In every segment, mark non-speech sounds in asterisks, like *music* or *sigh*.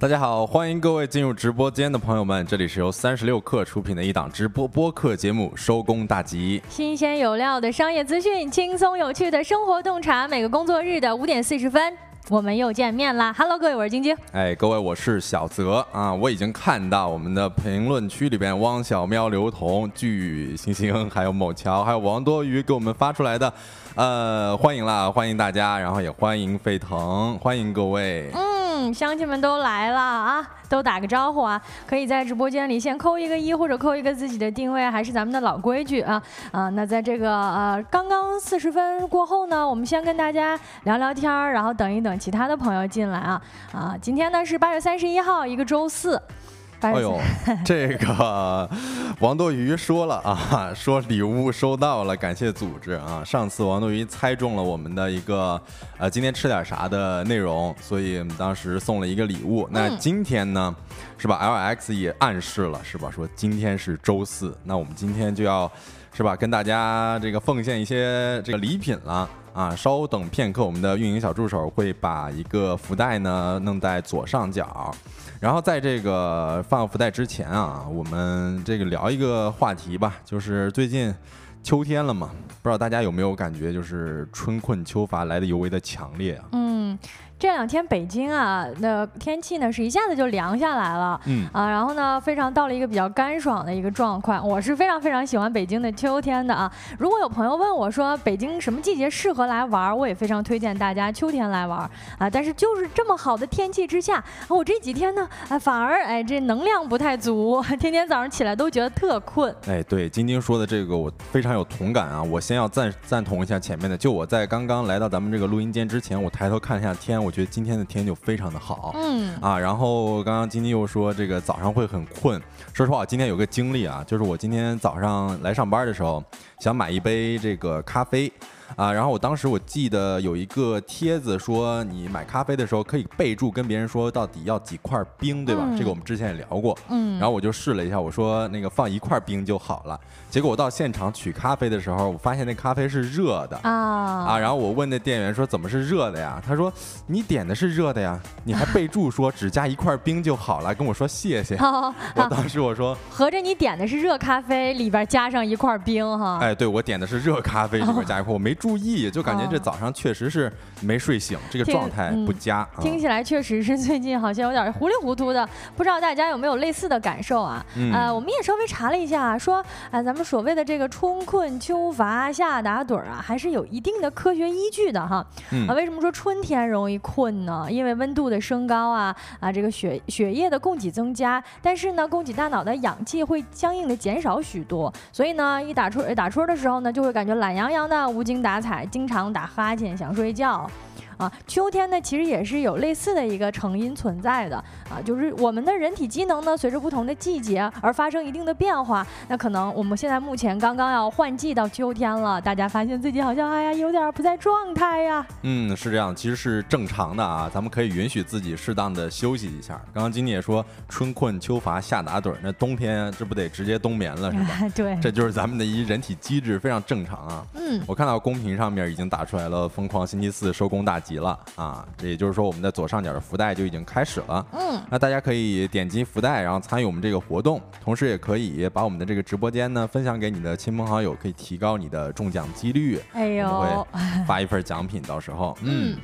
大家好，欢迎各位进入直播间的朋友们，这里是由三十六克出品的一档直播播客节目《收工大吉》，新鲜有料的商业资讯，轻松有趣的生活洞察，每个工作日的五点四十分。我们又见面啦！Hello，各位，我是晶晶。哎，各位，我是小泽啊！我已经看到我们的评论区里边，汪小喵、刘彤、巨星星，还有某桥，还有王多鱼给我们发出来的，呃，欢迎啦，欢迎大家，然后也欢迎沸腾，欢迎各位。嗯，嗯乡亲们都来了啊，都打个招呼啊！可以在直播间里先扣一个一，或者扣一个自己的定位，还是咱们的老规矩啊啊！那在这个呃刚刚四十分过后呢，我们先跟大家聊聊天儿，然后等一等其他的朋友进来啊啊！今天呢是八月三十一号，一个周四。哎呦，*laughs* 这个王多鱼说了啊，*laughs* 说礼物收到了，感谢组织啊。上次王多鱼猜中了我们的一个呃今天吃点啥的内容，所以当时送了一个礼物。那今天呢，是吧？LX 也暗示了，是吧？说今天是周四，那我们今天就要是吧，跟大家这个奉献一些这个礼品了啊。稍等片刻，我们的运营小助手会把一个福袋呢弄在左上角。然后在这个放福袋之前啊，我们这个聊一个话题吧，就是最近秋天了嘛，不知道大家有没有感觉，就是春困秋乏来的尤为的强烈啊。嗯。这两天北京啊，那天气呢是一下子就凉下来了，嗯啊，然后呢非常到了一个比较干爽的一个状况。我是非常非常喜欢北京的秋天的啊。如果有朋友问我说北京什么季节适合来玩，我也非常推荐大家秋天来玩啊。但是就是这么好的天气之下，我这几天呢，啊反而哎这能量不太足，*laughs* 天天早上起来都觉得特困。哎，对，晶晶说的这个我非常有同感啊。我先要赞赞同一下前面的，就我在刚刚来到咱们这个录音间之前，我抬头看一下天，我。我觉得今天的天就非常的好，嗯啊，然后刚刚晶晶又说这个早上会很困。说实话，今天有个经历啊，就是我今天早上来上班的时候，想买一杯这个咖啡。啊，然后我当时我记得有一个帖子说，你买咖啡的时候可以备注跟别人说到底要几块冰，对吧？这个我们之前也聊过。嗯。然后我就试了一下，我说那个放一块冰就好了。结果我到现场取咖啡的时候，我发现那咖啡是热的啊啊！然后我问那店员说怎么是热的呀？他说你点的是热的呀，你还备注说只加一块冰就好了，跟我说谢谢。我当时我说 *laughs* 合着你点的是热咖啡里边加上一块冰哈？哎，对我点的是热咖啡里边加一块，我没注意，就感觉这早上确实是没睡醒，这个状态不佳。听起来确实是最近好像有点糊里糊涂的，不知道大家有没有类似的感受啊？呃，我们也稍微查了一下，说啊，咱们所谓的这个春困秋乏夏打盹啊，还是有一定的科学依据的哈。啊，为什么说春天容易困呢？因为温度的升高啊啊，这个血血液的供给增加，但是呢，供给大脑的氧气会相应的减少许多，所以呢，一打春打春的时候呢，就会感觉懒洋洋的。无精打打采，经常打哈欠，想睡觉。啊，秋天呢，其实也是有类似的一个成因存在的啊，就是我们的人体机能呢，随着不同的季节而发生一定的变化。那可能我们现在目前刚刚要换季到秋天了，大家发现自己好像哎呀有点不在状态呀。嗯，是这样，其实是正常的啊，咱们可以允许自己适当的休息一下。刚刚金妮也说春困秋乏夏打盹，那冬天这不得直接冬眠了是吧？*laughs* 对，这就是咱们的一人体机制，非常正常啊。嗯，我看到公屏上面已经打出来了，疯狂星期四收工大吉。急了啊！这也就是说，我们的左上角的福袋就已经开始了。嗯，那大家可以点击福袋，然后参与我们这个活动，同时也可以把我们的这个直播间呢分享给你的亲朋好友，可以提高你的中奖几率。哎呦，会发一份奖品，到时候嗯。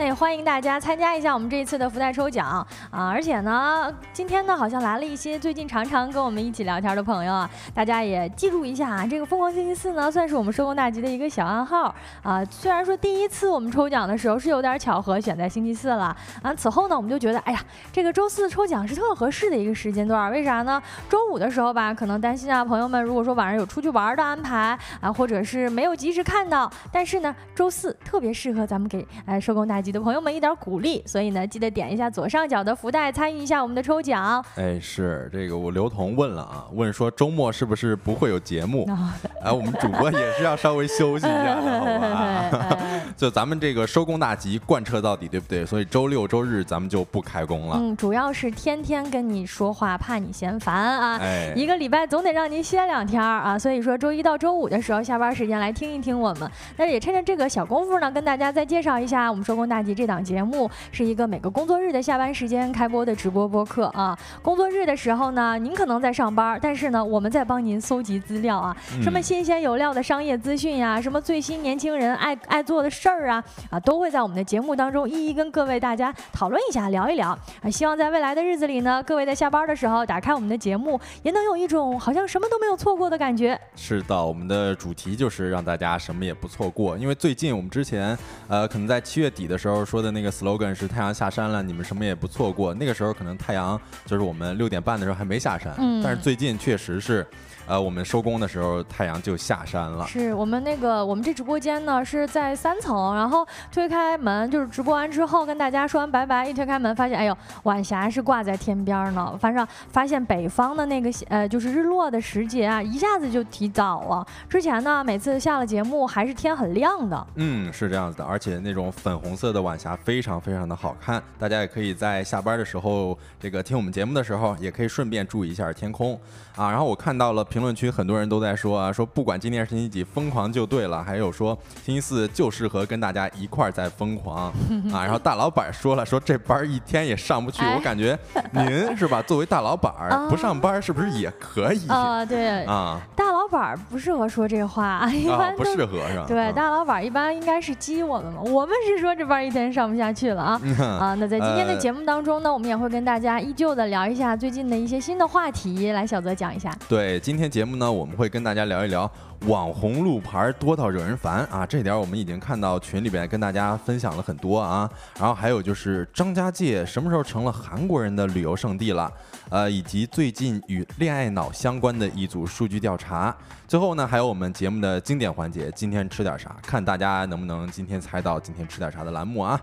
那也欢迎大家参加一下我们这一次的福袋抽奖啊！而且呢，今天呢好像来了一些最近常常跟我们一起聊天的朋友啊，大家也记住一下啊，这个疯狂星期四呢算是我们收工大吉的一个小暗号啊。虽然说第一次我们抽奖的时候是有点巧合选在星期四了啊，此后呢我们就觉得哎呀，这个周四抽奖是特合适的一个时间段，为啥呢？周五的时候吧，可能担心啊朋友们如果说晚上有出去玩的安排啊，或者是没有及时看到，但是呢周四特别适合咱们给哎收工大吉。级的朋友们一点鼓励，所以呢，记得点一下左上角的福袋，参与一下我们的抽奖。哎，是这个，我刘彤问了啊，问说周末是不是不会有节目？*laughs* 哎，我们主播也是要稍微休息一下的，好吧？*laughs* 就咱们这个收工大吉贯彻到底，对不对？所以周六周日咱们就不开工了。嗯，主要是天天跟你说话，怕你嫌烦啊。哎，一个礼拜总得让您歇两天啊。所以说周一到周五的时候下班时间来听一听我们。那也趁着这个小功夫呢，跟大家再介绍一下我们收工大吉这档节目，是一个每个工作日的下班时间开播的直播播客啊。工作日的时候呢，您可能在上班，但是呢，我们在帮您搜集资料啊，什么新鲜有料的商业资讯呀，什么最新年轻人爱爱做的事儿啊，啊，都会在我们的节目当中一一跟各位大家讨论一下，聊一聊啊。希望在未来的日子里呢，各位在下班的时候打开我们的节目，也能有一种好像什么都没有错过的感觉。是的，我们的主题就是让大家什么也不错过，因为最近我们之前呃，可能在七月底的时候说的那个 slogan 是太阳下山了，你们什么也不错过。那个时候可能太阳就是我们六点半的时候还没下山，但是最近确实是。呃，我们收工的时候，太阳就下山了。是我们那个我们这直播间呢是在三层，然后推开门就是直播完之后跟大家说完拜拜，一推开门发现，哎呦，晚霞是挂在天边呢。反正发现北方的那个呃就是日落的时节啊，一下子就提早了。之前呢，每次下了节目还是天很亮的。嗯，是这样子的，而且那种粉红色的晚霞非常非常的好看。大家也可以在下班的时候，这个听我们节目的时候，也可以顺便注意一下天空啊。然后我看到了评。评论区很多人都在说啊，说不管今天是星期几，疯狂就对了。还有说星期四就适合跟大家一块儿在疯狂啊。然后大老板说了，说这班一天也上不去。我感觉您是吧？作为大老板不上班是不是也可以啊？对啊，大老板不适合说这话，一般不适合是吧？对，大老板一般应该是激我们嘛。我们是说这班一天上不下去了啊啊。那在今天的节目当中呢，我们也会跟大家依旧的聊一下最近的一些新的话题。来，小泽讲一下。对，今今天。节目呢，我们会跟大家聊一聊网红路牌多到惹人烦啊，这点我们已经看到群里边跟大家分享了很多啊。然后还有就是张家界什么时候成了韩国人的旅游胜地了？呃，以及最近与恋爱脑相关的一组数据调查。最后呢，还有我们节目的经典环节，今天吃点啥？看大家能不能今天猜到今天吃点啥的栏目啊。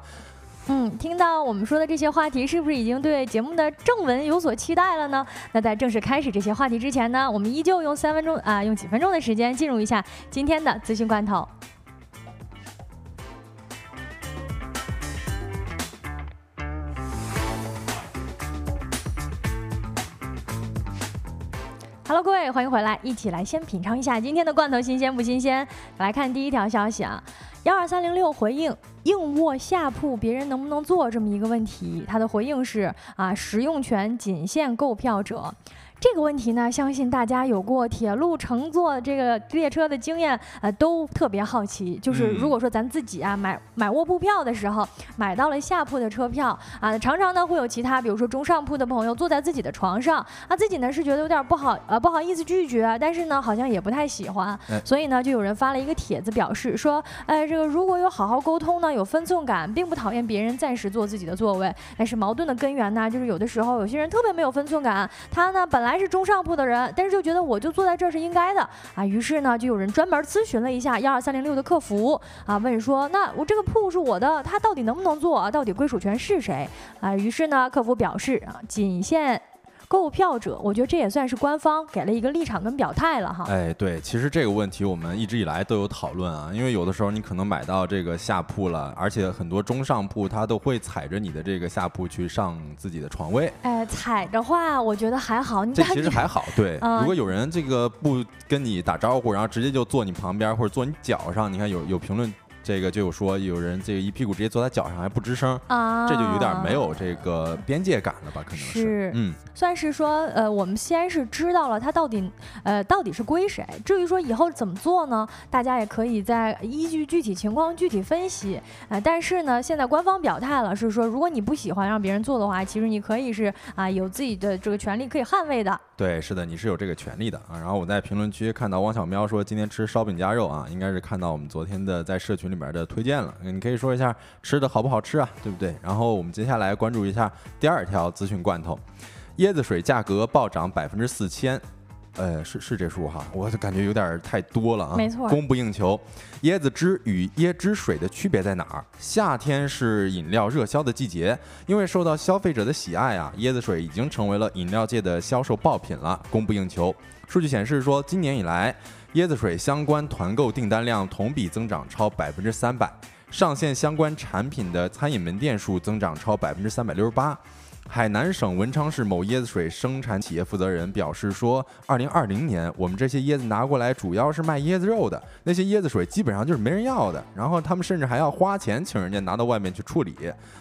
嗯，听到我们说的这些话题，是不是已经对节目的正文有所期待了呢？那在正式开始这些话题之前呢，我们依旧用三分钟啊，用几分钟的时间进入一下今天的资讯罐头。Hello，各位，欢迎回来，一起来先品尝一下今天的罐头新鲜不新鲜？来看第一条消息啊。幺二三零六回应硬卧下铺别人能不能坐这么一个问题，他的回应是啊，使用权仅限购票者。这个问题呢，相信大家有过铁路乘坐这个列车的经验，呃，都特别好奇。就是如果说咱自己啊买买卧铺票的时候，买到了下铺的车票啊，常常呢会有其他，比如说中上铺的朋友坐在自己的床上，啊，自己呢是觉得有点不好，呃，不好意思拒绝，但是呢好像也不太喜欢，所以呢就有人发了一个帖子表示说，哎，这个如果有好好沟通呢，有分寸感，并不讨厌别人暂时坐自己的座位，但是矛盾的根源呢，就是有的时候有些人特别没有分寸感，他呢本来。来是中上铺的人，但是就觉得我就坐在这儿是应该的啊，于是呢，就有人专门咨询了一下幺二三零六的客服啊，问说那我这个铺是我的，他到底能不能坐？到底归属权是谁啊？于是呢，客服表示啊，仅限。购票者，我觉得这也算是官方给了一个立场跟表态了哈。哎，对，其实这个问题我们一直以来都有讨论啊，因为有的时候你可能买到这个下铺了，而且很多中上铺他都会踩着你的这个下铺去上自己的床位。哎，踩的话，我觉得还好。你这其实还好，对。如果有人这个不跟你打招呼，然后直接就坐你旁边或者坐你脚上，你看有有评论。这个就有说有人这个一屁股直接坐在脚上还不吱声啊，这就有点没有这个边界感了吧？可能是，嗯，算是说呃，我们先是知道了他到底呃到底是归谁。至于说以后怎么做呢？大家也可以在依据具体情况具体分析。呃，但是呢，现在官方表态了，是说如果你不喜欢让别人做的话，其实你可以是啊有自己的这个权利可以捍卫的。对，是的，你是有这个权利的啊。然后我在评论区看到汪小喵说今天吃烧饼夹肉啊，应该是看到我们昨天的在社群里面的推荐了。你可以说一下吃的好不好吃啊，对不对？然后我们接下来关注一下第二条资讯罐头，椰子水价格暴涨百分之四千。呃，是是这数哈，我感觉有点太多了啊。没错，供不应求。椰子汁与椰汁水的区别在哪儿？夏天是饮料热销的季节，因为受到消费者的喜爱啊，椰子水已经成为了饮料界的销售爆品了，供不应求。数据显示说，今年以来，椰子水相关团购订单量同比增长超百分之三百。上线相关产品的餐饮门店数增长超百分之三百六十八。海南省文昌市某椰子水生产企业负责人表示说，二零二零年我们这些椰子拿过来主要是卖椰子肉的，那些椰子水基本上就是没人要的，然后他们甚至还要花钱请人家拿到外面去处理。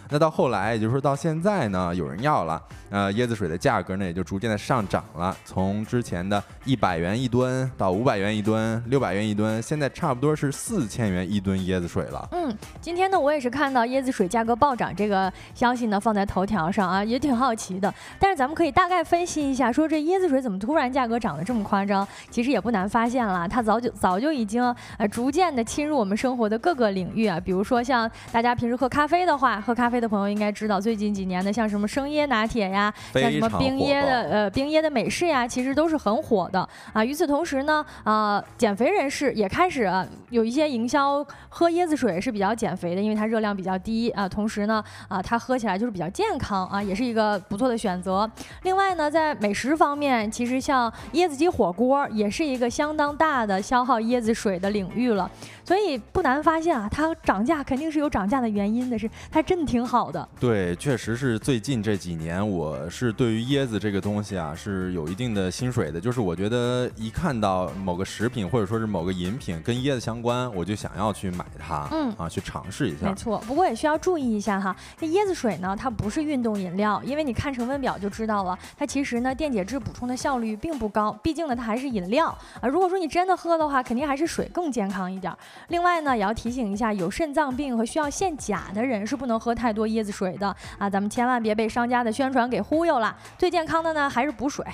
那到后来，也就是说到现在呢，有人要了，呃，椰子水的价格呢也就逐渐的上涨了，从之前的一百元一吨到五百元一吨、六百元一吨，现在差不多是四千元一吨椰子水了。嗯，今天呢，我也是看到椰子水价格暴涨这个消息呢放在头条上啊，也挺好奇的。但是咱们可以大概分析一下，说这椰子水怎么突然价格涨得这么夸张？其实也不难发现了，它早就早就已经呃逐渐的侵入我们生活的各个领域啊，比如说像大家平时喝咖啡的话，喝咖啡。的朋友应该知道，最近几年的像什么生椰拿铁呀，像什么冰椰的呃冰椰的美式呀，其实都是很火的啊。与此同时呢，啊减肥人士也开始有一些营销，喝椰子水是比较减肥的，因为它热量比较低啊。同时呢，啊它喝起来就是比较健康啊，也是一个不错的选择。另外呢，在美食方面，其实像椰子鸡火锅也是一个相当大的消耗椰子水的领域了。所以不难发现啊，它涨价肯定是有涨价的原因的，是它真的挺好的。对，确实是最近这几年，我是对于椰子这个东西啊是有一定的心水的。就是我觉得一看到某个食品或者说是某个饮品跟椰子相关，我就想要去买它，嗯啊，去尝试一下。没错，不过也需要注意一下哈，这椰子水呢，它不是运动饮料，因为你看成分表就知道了，它其实呢电解质补充的效率并不高，毕竟呢它还是饮料啊。如果说你真的喝的话，肯定还是水更健康一点。另外呢，也要提醒一下，有肾脏病和需要限钾的人是不能喝太多椰子水的啊！咱们千万别被商家的宣传给忽悠了。最健康的呢，还是补水。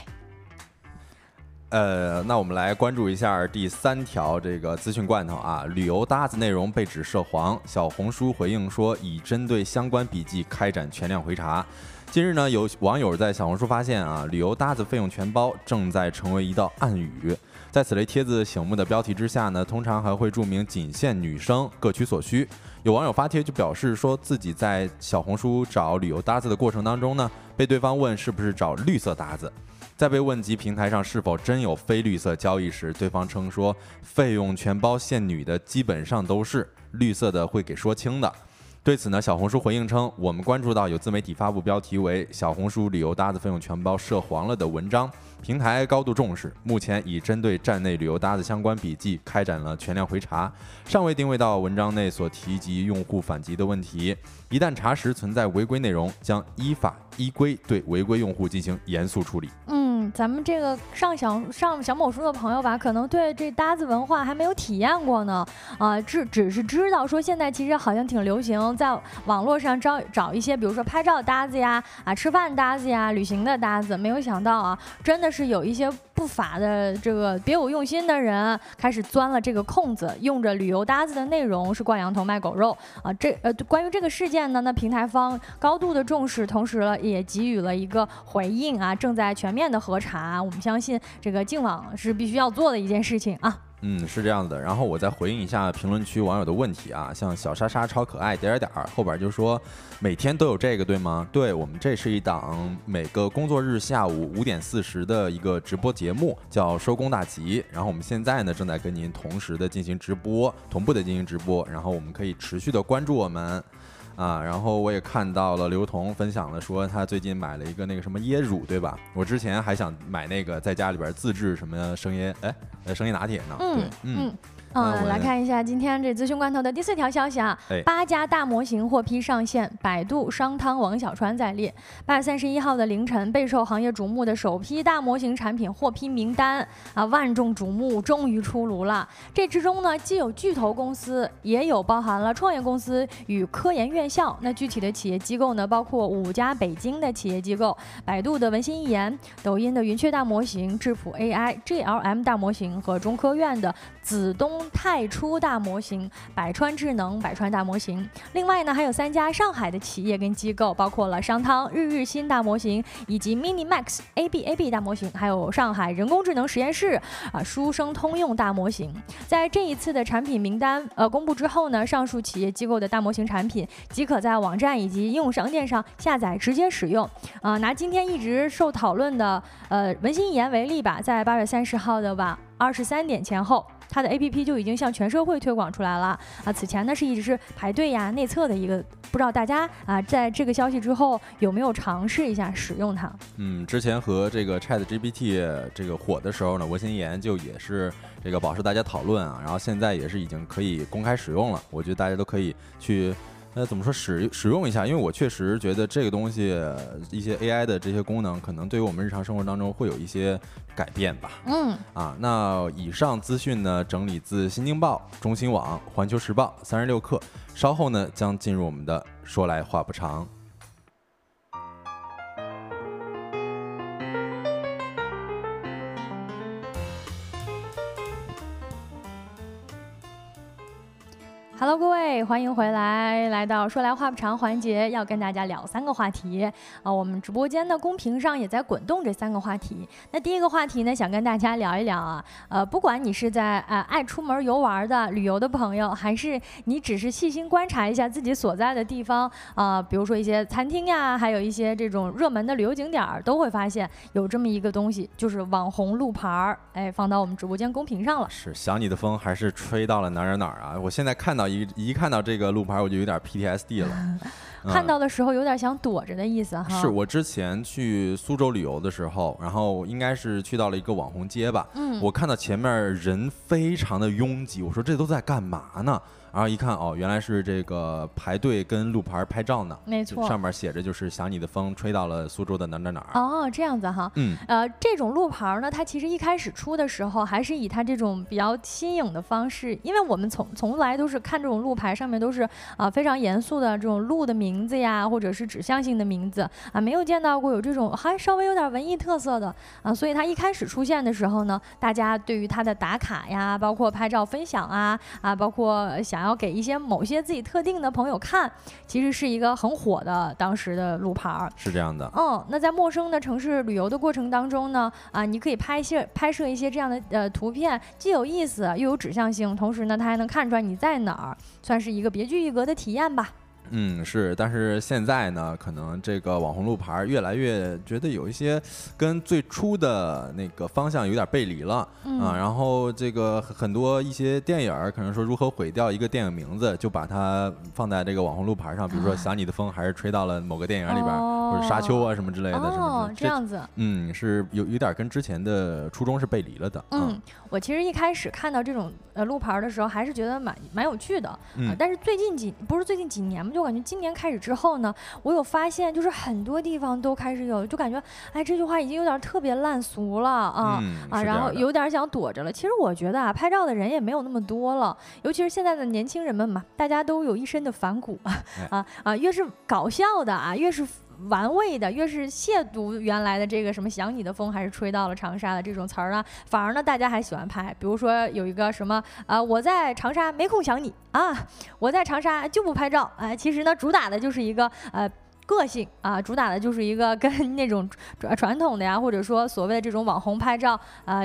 呃，那我们来关注一下第三条这个资讯罐头啊，旅游搭子内容被指涉黄，小红书回应说已针对相关笔记开展全量回查。近日呢，有网友在小红书发现啊，旅游搭子费用全包正在成为一道暗语。在此类帖子醒目的标题之下呢，通常还会注明仅限女生，各取所需。有网友发帖就表示说自己在小红书找旅游搭子的过程当中呢，被对方问是不是找绿色搭子，在被问及平台上是否真有非绿色交易时，对方称说费用全包限女的基本上都是绿色的会给说清的。对此呢，小红书回应称，我们关注到有自媒体发布标题为“小红书旅游搭子费用全包涉黄了”的文章。平台高度重视，目前已针对站内旅游搭子相关笔记开展了全量回查，尚未定位到文章内所提及用户反击的问题。一旦查实存在违规内容，将依法依规对违规用户进行严肃处理。嗯，咱们这个上小上小某书的朋友吧，可能对这搭子文化还没有体验过呢。啊，只只是知道说现在其实好像挺流行，在网络上找找一些，比如说拍照搭子呀，啊吃饭搭子呀，旅行的搭子。没有想到啊，真的是有一些不法的这个别有用心的人开始钻了这个空子，用着旅游搭子的内容是挂羊头卖狗肉啊。这呃，关于这个事件。呢那平台方高度的重视，同时也给予了一个回应啊，正在全面的核查。我们相信这个净网是必须要做的一件事情啊。嗯，是这样子的。然后我再回应一下评论区网友的问题啊，像小莎莎超可爱点点点后边就说每天都有这个对吗？对我们这是一档每个工作日下午五点四十的一个直播节目，叫收工大吉。然后我们现在呢正在跟您同时的进行直播，同步的进行直播。然后我们可以持续的关注我们。啊，然后我也看到了刘同分享了，说他最近买了一个那个什么椰乳，对吧？我之前还想买那个在家里边自制什么生椰，哎，生椰拿铁呢。嗯嗯。嗯，来看一下今天这资讯罐头的第四条消息啊，八家大模型获批上线，百度、商汤、王小川在列。八月三十一号的凌晨，备受行业瞩目的首批大模型产品获批名单啊，万众瞩目，终于出炉了。这之中呢，既有巨头公司，也有包含了创业公司与科研院校。那具体的企业机构呢，包括五家北京的企业机构：百度的文心一言、抖音的云雀大模型、智谱 AI、GLM 大模型和中科院的子东。太初大模型、百川智能、百川大模型，另外呢还有三家上海的企业跟机构，包括了商汤、日日新大模型以及 Mini Max A B A B 大模型，还有上海人工智能实验室啊书生通用大模型。在这一次的产品名单呃公布之后呢，上述企业机构的大模型产品即可在网站以及应用商店上下载直接使用。啊，拿今天一直受讨论的呃文心一言为例吧，在八月三十号的晚二十三点前后。它的 APP 就已经向全社会推广出来了啊。此前呢是一直是排队呀内测的一个，不知道大家啊在这个消息之后有没有尝试一下使用它？嗯，之前和这个 Chat GPT 这个火的时候呢，文心言就也是这个保持大家讨论啊，然后现在也是已经可以公开使用了，我觉得大家都可以去。那怎么说使使用一下？因为我确实觉得这个东西一些 AI 的这些功能，可能对于我们日常生活当中会有一些改变吧。嗯，啊，那以上资讯呢，整理自《新京报》、中新网、环球时报、三十六氪，稍后呢将进入我们的说来话不长。Hello，各位，欢迎回来，来到说来话不长环节，要跟大家聊三个话题啊。我们直播间的公屏上也在滚动这三个话题。那第一个话题呢，想跟大家聊一聊啊，呃，不管你是在呃爱出门游玩的旅游的朋友，还是你只是细心观察一下自己所在的地方啊，比如说一些餐厅呀，还有一些这种热门的旅游景点儿，都会发现有这么一个东西，就是网红路牌儿，哎，放到我们直播间公屏上了。是想你的风还是吹到了哪儿哪儿啊？我现在看到。一一看到这个路牌，我就有点 PTSD 了。*laughs* 看到的时候有点想躲着的意思哈。是我之前去苏州旅游的时候，然后应该是去到了一个网红街吧。嗯。我看到前面人非常的拥挤，我说这都在干嘛呢？然后一看哦，原来是这个排队跟路牌拍照呢。没错，上面写着就是想你的风吹到了苏州的哪哪哪儿。哦，这样子哈。嗯。呃，这种路牌呢，它其实一开始出的时候还是以它这种比较新颖的方式，因为我们从从来都是看这种路牌上面都是啊非常严肃的这种路的名字呀，或者是指向性的名字啊，没有见到过有这种还稍微有点文艺特色的啊，所以它一开始出现的时候呢，大家对于它的打卡呀，包括拍照分享啊啊，包括想。然后给一些某些自己特定的朋友看，其实是一个很火的当时的路牌儿，是这样的。嗯，那在陌生的城市旅游的过程当中呢，啊，你可以拍摄拍摄一些这样的呃图片，既有意思又有指向性，同时呢，它还能看出来你在哪儿，算是一个别具一格的体验吧。嗯，是，但是现在呢，可能这个网红路牌越来越觉得有一些跟最初的那个方向有点背离了啊。然后这个很多一些电影可能说如何毁掉一个电影名字，就把它放在这个网红路牌上，比如说想你的风还是吹到了某个电影里边，或者沙丘啊什么之类的，什么这样子。嗯，是有有点跟之前的初衷是背离了的。嗯，我其实一开始看到这种呃路牌的时候，还是觉得蛮蛮有趣的。嗯，但是最近几不是最近几年嘛，就感觉今年开始之后呢，我有发现，就是很多地方都开始有，就感觉，哎，这句话已经有点特别烂俗了啊啊，然后有点想躲着了。其实我觉得啊，拍照的人也没有那么多了，尤其是现在的年轻人们嘛，大家都有一身的反骨啊啊，越是搞笑的啊，越是。玩味的，越是亵渎原来的这个什么想你的风，还是吹到了长沙的这种词儿呢？反而呢，大家还喜欢拍。比如说有一个什么啊，我在长沙没空想你啊，我在长沙就不拍照。哎，其实呢，主打的就是一个呃个性啊，主打的就是一个跟那种传统的呀，或者说所谓的这种网红拍照啊，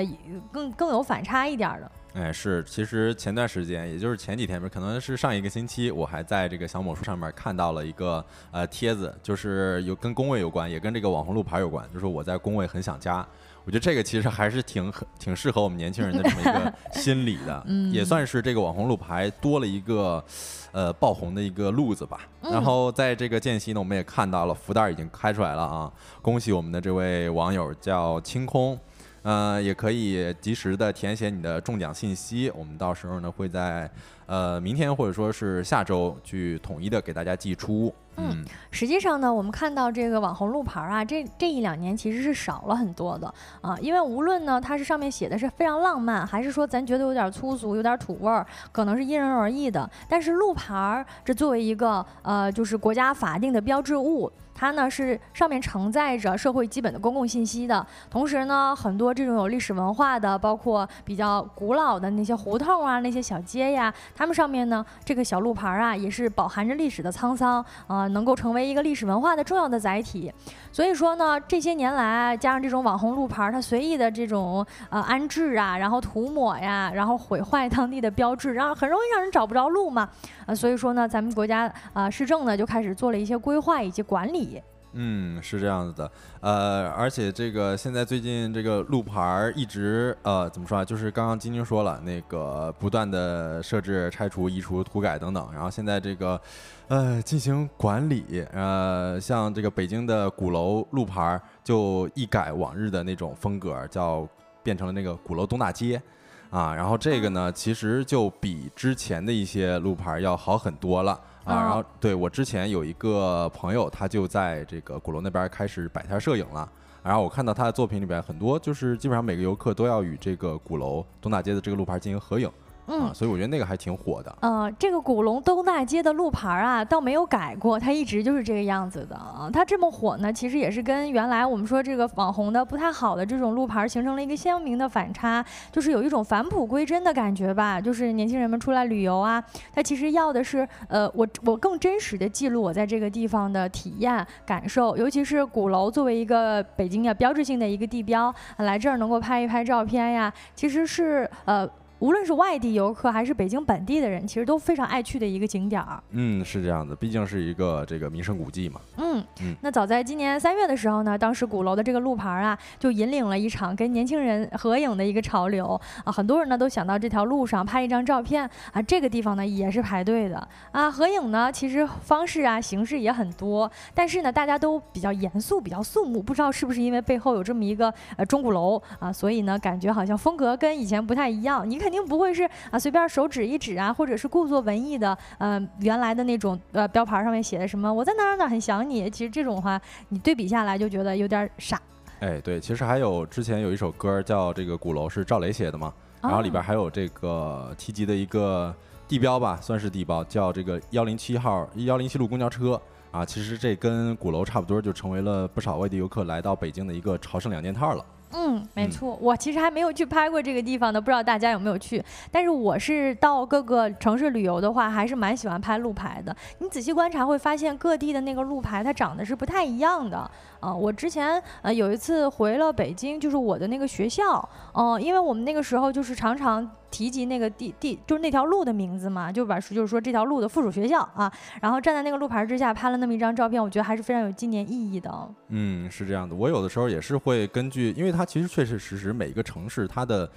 更更有反差一点的。哎，是，其实前段时间，也就是前几天吧，可能是上一个星期，我还在这个小某书上面看到了一个呃帖子，就是有跟工位有关，也跟这个网红路牌有关，就是我在工位很想家。我觉得这个其实还是挺挺适合我们年轻人的这么一个 *laughs* 心理的，也算是这个网红路牌多了一个呃爆红的一个路子吧。然后在这个间隙呢，我们也看到了福袋已经开出来了啊，恭喜我们的这位网友叫清空。呃，也可以及时的填写你的中奖信息，我们到时候呢会在呃明天或者说是下周去统一的给大家寄出。嗯，实际上呢，我们看到这个网红路牌啊，这这一两年其实是少了很多的啊，因为无论呢它是上面写的是非常浪漫，还是说咱觉得有点粗俗、有点土味儿，可能是因人而异的。但是路牌这作为一个呃就是国家法定的标志物。它呢是上面承载着社会基本的公共信息的，同时呢，很多这种有历史文化的，包括比较古老的那些胡同啊、那些小街呀，它们上面呢，这个小路牌啊，也是饱含着历史的沧桑啊，能够成为一个历史文化的重要的载体。所以说呢，这些年来加上这种网红路牌，它随意的这种呃安置啊，然后涂抹呀，然后毁坏当地的标志，然后很容易让人找不着路嘛。啊，所以说呢，咱们国家啊市政呢就开始做了一些规划以及管理。嗯，是这样子的，呃，而且这个现在最近这个路牌一直呃怎么说啊？就是刚刚晶晶说了，那个不断的设置、拆除、移除、涂改等等，然后现在这个呃进行管理，呃，像这个北京的鼓楼路牌就一改往日的那种风格，叫变成了那个鼓楼东大街。啊，然后这个呢，其实就比之前的一些路牌要好很多了啊。然后对我之前有一个朋友，他就在这个鼓楼那边开始摆摊摄影了。然后我看到他的作品里边很多，就是基本上每个游客都要与这个鼓楼东大街的这个路牌进行合影。嗯，所以我觉得那个还挺火的。呃，这个鼓楼东大街的路牌啊，倒没有改过，它一直就是这个样子的啊。它这么火呢，其实也是跟原来我们说这个网红的不太好的这种路牌形成了一个鲜明的反差，就是有一种返璞归真的感觉吧。就是年轻人们出来旅游啊，他其实要的是呃，我我更真实的记录我在这个地方的体验感受，尤其是鼓楼作为一个北京的标志性的一个地标，来这儿能够拍一拍照片呀，其实是呃。无论是外地游客还是北京本地的人，其实都非常爱去的一个景点儿。嗯，是这样的，毕竟是一个这个名胜古迹嘛。嗯嗯。那早在今年三月的时候呢，当时鼓楼的这个路牌啊，就引领了一场跟年轻人合影的一个潮流啊，很多人呢都想到这条路上拍一张照片啊。这个地方呢也是排队的啊。合影呢，其实方式啊形式也很多，但是呢大家都比较严肃，比较肃穆。不知道是不是因为背后有这么一个呃钟鼓楼啊，所以呢感觉好像风格跟以前不太一样。你看。肯定不会是啊，随便手指一指啊，或者是故作文艺的，呃，原来的那种呃标牌上面写的什么我在哪儿哪儿很想你，其实这种话你对比下来就觉得有点傻。哎，对，其实还有之前有一首歌叫这个鼓楼是赵雷写的嘛，然后里边还有这个提及的一个地标吧，算是地标，叫这个幺零七号幺零七路公交车啊，其实这跟鼓楼差不多，就成为了不少外地游客来到北京的一个朝圣两件套了。嗯，没错，我其实还没有去拍过这个地方的，不知道大家有没有去。但是我是到各个城市旅游的话，还是蛮喜欢拍路牌的。你仔细观察会发现，各地的那个路牌它长得是不太一样的。啊，我之前呃有一次回了北京，就是我的那个学校，嗯，因为我们那个时候就是常常提及那个地地，就是那条路的名字嘛，就把就是说这条路的附属学校啊，然后站在那个路牌之下拍了那么一张照片，我觉得还是非常有纪念意义的。嗯，是这样的，我有的时候也是会根据，因为它其实确确实实每一个城市它的，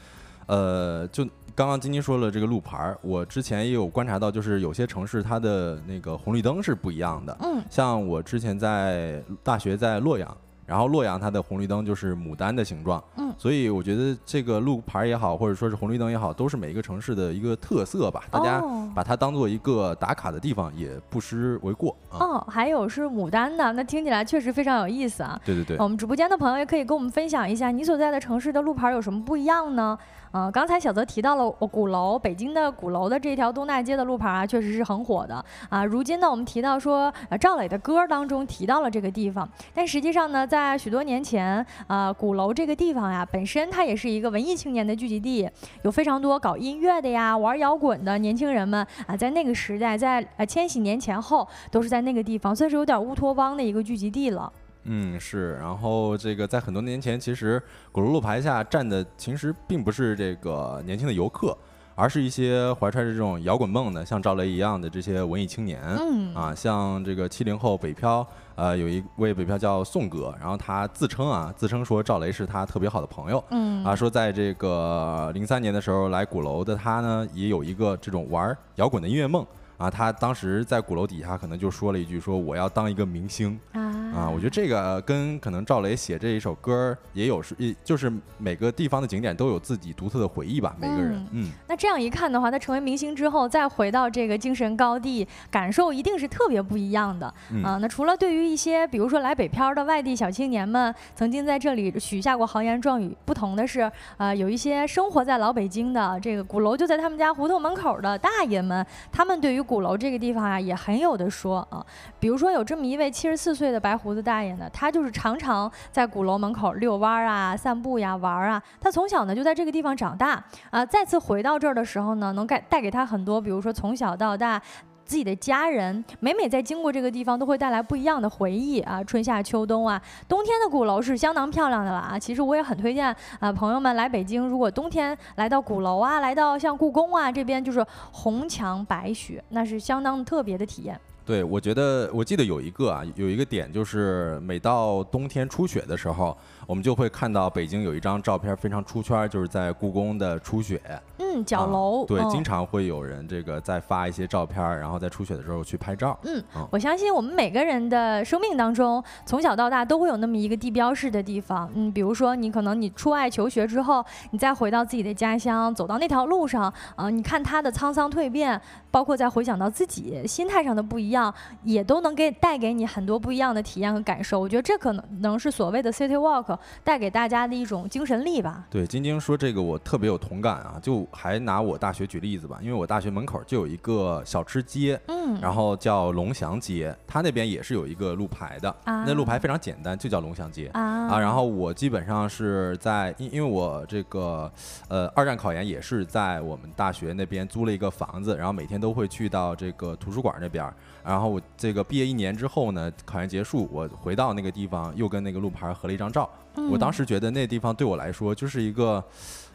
呃，就。刚刚晶晶说了这个路牌儿，我之前也有观察到，就是有些城市它的那个红绿灯是不一样的。嗯，像我之前在大学在洛阳，然后洛阳它的红绿灯就是牡丹的形状。嗯，所以我觉得这个路牌也好，或者说是红绿灯也好，都是每一个城市的一个特色吧。大家把它当做一个打卡的地方也不失为过。哦，还有是牡丹的，那听起来确实非常有意思啊。对对对，我们直播间的朋友也可以跟我们分享一下，你所在的城市的路牌有什么不一样呢？啊，刚才小泽提到了鼓楼，北京的鼓楼的这条东大街的路牌啊，确实是很火的啊。如今呢，我们提到说，呃，赵磊的歌当中提到了这个地方，但实际上呢，在许多年前，啊，鼓楼这个地方呀，本身它也是一个文艺青年的聚集地，有非常多搞音乐的呀、玩摇滚的年轻人们啊，在那个时代，在呃千禧年前后，都是在那个地方，算是有点乌托邦的一个聚集地了。嗯，是。然后这个在很多年前，其实鼓楼路牌下站的其实并不是这个年轻的游客，而是一些怀揣着这种摇滚梦的，像赵雷一样的这些文艺青年。嗯啊，像这个七零后北漂，呃，有一位北漂叫宋哥，然后他自称啊，自称说赵雷是他特别好的朋友。嗯啊，说在这个零三年的时候来鼓楼的他呢，也有一个这种玩摇滚的音乐梦。啊，他当时在鼓楼底下可能就说了一句：“说我要当一个明星。”啊，我觉得这个跟可能赵雷写这一首歌也有是，就是每个地方的景点都有自己独特的回忆吧。每个人，嗯，那这样一看的话，他成为明星之后，再回到这个精神高地，感受一定是特别不一样的。啊，那除了对于一些比如说来北漂的外地小青年们，曾经在这里许下过豪言壮语，不同的是，呃，有一些生活在老北京的这个鼓楼就在他们家胡同门口的大爷们，他们对于鼓楼这个地方啊，也很有的说啊。比如说有这么一位七十四岁的白胡子大爷呢，他就是常常在鼓楼门口遛弯啊、散步呀、玩儿啊。他从小呢就在这个地方长大啊。再次回到这儿的时候呢，能带带给他很多，比如说从小到大自己的家人，每每在经过这个地方都会带来不一样的回忆啊。春夏秋冬啊，冬天的鼓楼是相当漂亮的了啊。其实我也很推荐啊，朋友们来北京，如果冬天来到鼓楼啊，来到像故宫啊这边，就是红墙白雪，那是相当特别的体验。对，我觉得我记得有一个啊，有一个点就是每到冬天初雪的时候。我们就会看到北京有一张照片非常出圈，就是在故宫的初雪。嗯，角楼。对，经常会有人这个在发一些照片，然后在初雪的时候去拍照。嗯，我相信我们每个人的生命当中，从小到大都会有那么一个地标式的地方。嗯，比如说你可能你出外求学之后，你再回到自己的家乡，走到那条路上，啊，你看它的沧桑蜕变，包括再回想到自己心态上的不一样，也都能给带给你很多不一样的体验和感受。我觉得这可能能是所谓的 city walk。带给大家的一种精神力吧。对，晶晶说这个我特别有同感啊，就还拿我大学举例子吧，因为我大学门口就有一个小吃街，嗯，然后叫龙翔街，它那边也是有一个路牌的，那路牌非常简单，就叫龙翔街啊。然后我基本上是在，因因为我这个呃二战考研也是在我们大学那边租了一个房子，然后每天都会去到这个图书馆那边。然后我这个毕业一年之后呢，考研结束，我回到那个地方，又跟那个路牌合了一张照。我当时觉得那地方对我来说就是一个，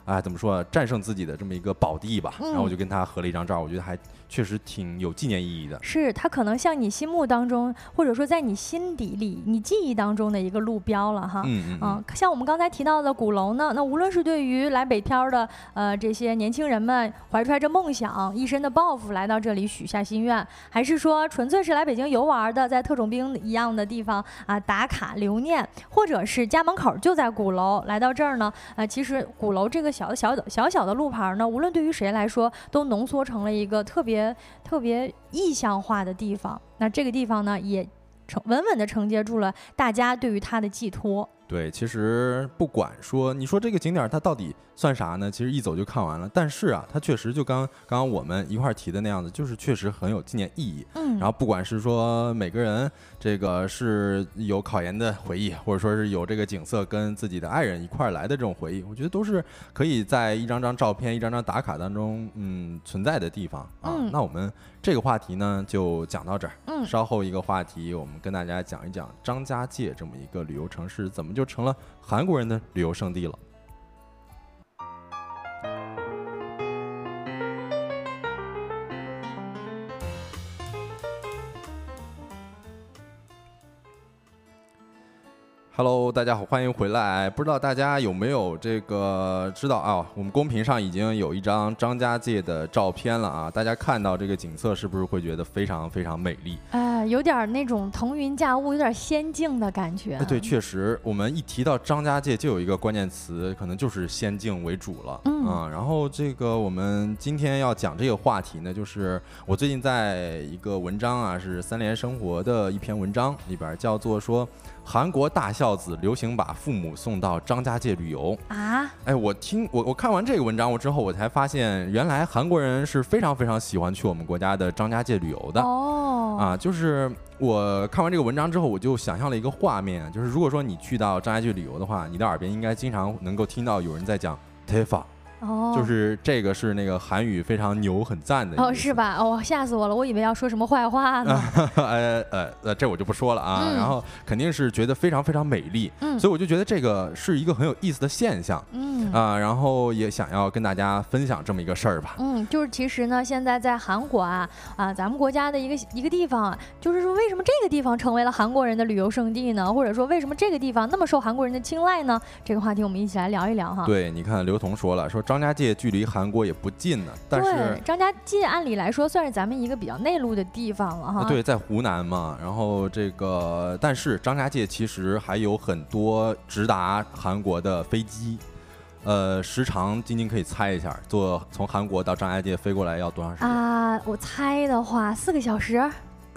哎，怎么说，战胜自己的这么一个宝地吧。然后我就跟他合了一张照，我觉得还。确实挺有纪念意义的，是他可能像你心目当中，或者说在你心底里、你记忆当中的一个路标了哈。嗯嗯。像我们刚才提到的鼓楼呢，那无论是对于来北漂的呃这些年轻人们，怀揣着梦想、一身的抱负来到这里许下心愿，还是说纯粹是来北京游玩的，在特种兵一样的地方啊打卡留念，或者是家门口就在鼓楼来到这儿呢？啊，其实鼓楼这个小的小的小小的路牌呢，无论对于谁来说，都浓缩成了一个特别。特别意象化的地方，那这个地方呢，也承稳稳的承接住了大家对于它的寄托。对，其实不管说你说这个景点它到底算啥呢？其实一走就看完了。但是啊，它确实就刚刚刚我们一块儿提的那样子，就是确实很有纪念意义。嗯。然后不管是说每个人这个是有考研的回忆，或者说是有这个景色跟自己的爱人一块儿来的这种回忆，我觉得都是可以在一张张照片、一张张打卡当中嗯存在的地方啊。那我们这个话题呢就讲到这儿。嗯。稍后一个话题，我们跟大家讲一讲张家界这么一个旅游城市怎么。就成了韩国人的旅游胜地了。Hello，大家好，欢迎回来。不知道大家有没有这个知道啊？我们公屏上已经有一张张家界的照片了啊！大家看到这个景色，是不是会觉得非常非常美丽？哎，有点那种腾云驾雾，有点仙境的感觉。对，确实，我们一提到张家界，就有一个关键词，可能就是仙境为主了。嗯，然后这个我们今天要讲这个话题呢，就是我最近在一个文章啊，是三联生活的一篇文章里边，叫做说。韩国大孝子流行把父母送到张家界旅游啊！哎，我听我我看完这个文章我之后，我才发现原来韩国人是非常非常喜欢去我们国家的张家界旅游的哦。啊，就是我看完这个文章之后，我就想象了一个画面，就是如果说你去到张家界旅游的话，你的耳边应该经常能够听到有人在讲 Tefa。哦，就是这个是那个韩语非常牛很赞的哦，是吧？哦，吓死我了，我以为要说什么坏话呢。*laughs* 呃呃呃，这我就不说了啊。然后肯定是觉得非常非常美丽，嗯，所以我就觉得这个是一个很有意思的现象，嗯啊，然后也想要跟大家分享这么一个事儿吧。嗯，就是其实呢，现在在韩国啊啊，咱们国家的一个一个地方，就是说为什么这个地方成为了韩国人的旅游胜地呢？或者说为什么这个地方那么受韩国人的青睐呢？这个话题我们一起来聊一聊哈。对，你看刘同说了说。张家界距离韩国也不近呢，但是张家界按理来说算是咱们一个比较内陆的地方了哈。对，在湖南嘛，然后这个，但是张家界其实还有很多直达韩国的飞机，呃，时长晶晶可以猜一下，坐从韩国到张家界飞过来要多长时间啊？我猜的话，四个小时。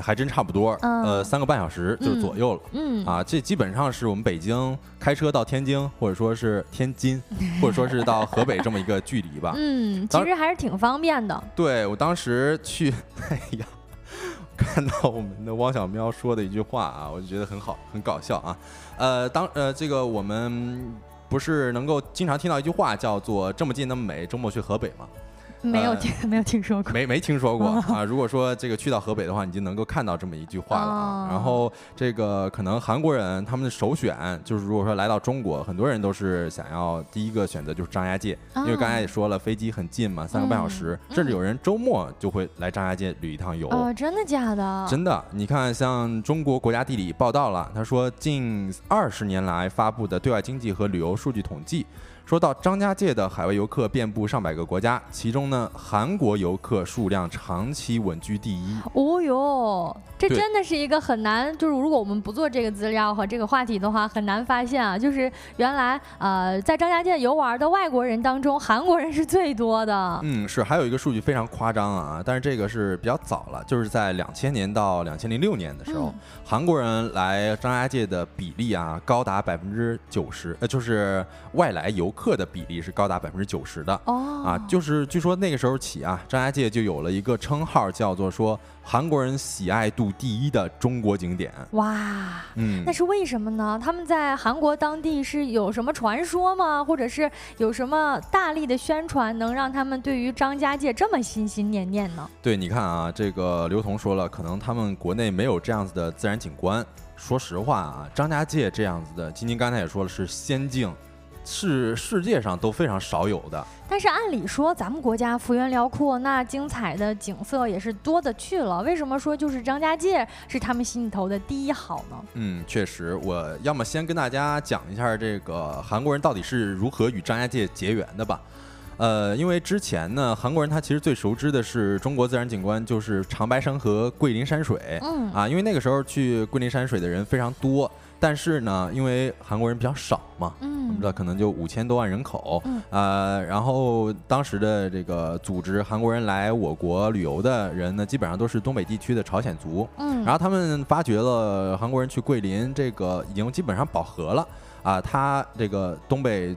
还真差不多，呃，三个半小时就左右了。嗯啊，这基本上是我们北京开车到天津，或者说是天津，或者说是到河北这么一个距离吧。嗯，其实还是挺方便的。对我当时去，*laughs* 哎呀，看到我们的汪小喵说的一句话啊，我就觉得很好，很搞笑啊。呃，当呃这个我们不是能够经常听到一句话叫做“这么近那么美，周末去河北”吗？没有听 *laughs* 没有听说过，没没听说过啊。如果说这个去到河北的话，你就能够看到这么一句话了啊。然后这个可能韩国人他们的首选就是，如果说来到中国，很多人都是想要第一个选择就是张家界，因为刚才也说了，飞机很近嘛，三个半小时，甚至有人周末就会来张家界旅一趟游。哦，真的假的？真的。你看，像中国国家地理报道了，他说近二十年来发布的对外经济和旅游数据统计。说到张家界的海外游客遍布上百个国家，其中呢，韩国游客数量长期稳居第一。哦哟，这真的是一个很难，就是如果我们不做这个资料和这个话题的话，很难发现啊。就是原来呃，在张家界游玩的外国人当中，韩国人是最多的。嗯，是，还有一个数据非常夸张啊，但是这个是比较早了，就是在两千年到两千零六年的时候，韩国人来张家界的比例啊，高达百分之九十，呃，就是外来游。客的比例是高达百分之九十的哦啊，就是据说那个时候起啊，张家界就有了一个称号，叫做说韩国人喜爱度第一的中国景点。哇，嗯，那是为什么呢？他们在韩国当地是有什么传说吗？或者是有什么大力的宣传，能让他们对于张家界这么心心念念呢？对，你看啊，这个刘同说了，可能他们国内没有这样子的自然景观。说实话啊，张家界这样子的，晶晶刚才也说了，是仙境。是世界上都非常少有的，但是按理说咱们国家幅员辽阔，那精彩的景色也是多的去了。为什么说就是张家界是他们心里头的第一好呢？嗯，确实，我要么先跟大家讲一下这个韩国人到底是如何与张家界结缘的吧。呃，因为之前呢，韩国人他其实最熟知的是中国自然景观，就是长白山和桂林山水。嗯啊，因为那个时候去桂林山水的人非常多。但是呢，因为韩国人比较少嘛，嗯，我们知道可能就五千多万人口，嗯，呃，然后当时的这个组织韩国人来我国旅游的人呢，基本上都是东北地区的朝鲜族，嗯，然后他们发觉了韩国人去桂林这个已经基本上饱和了，啊，他这个东北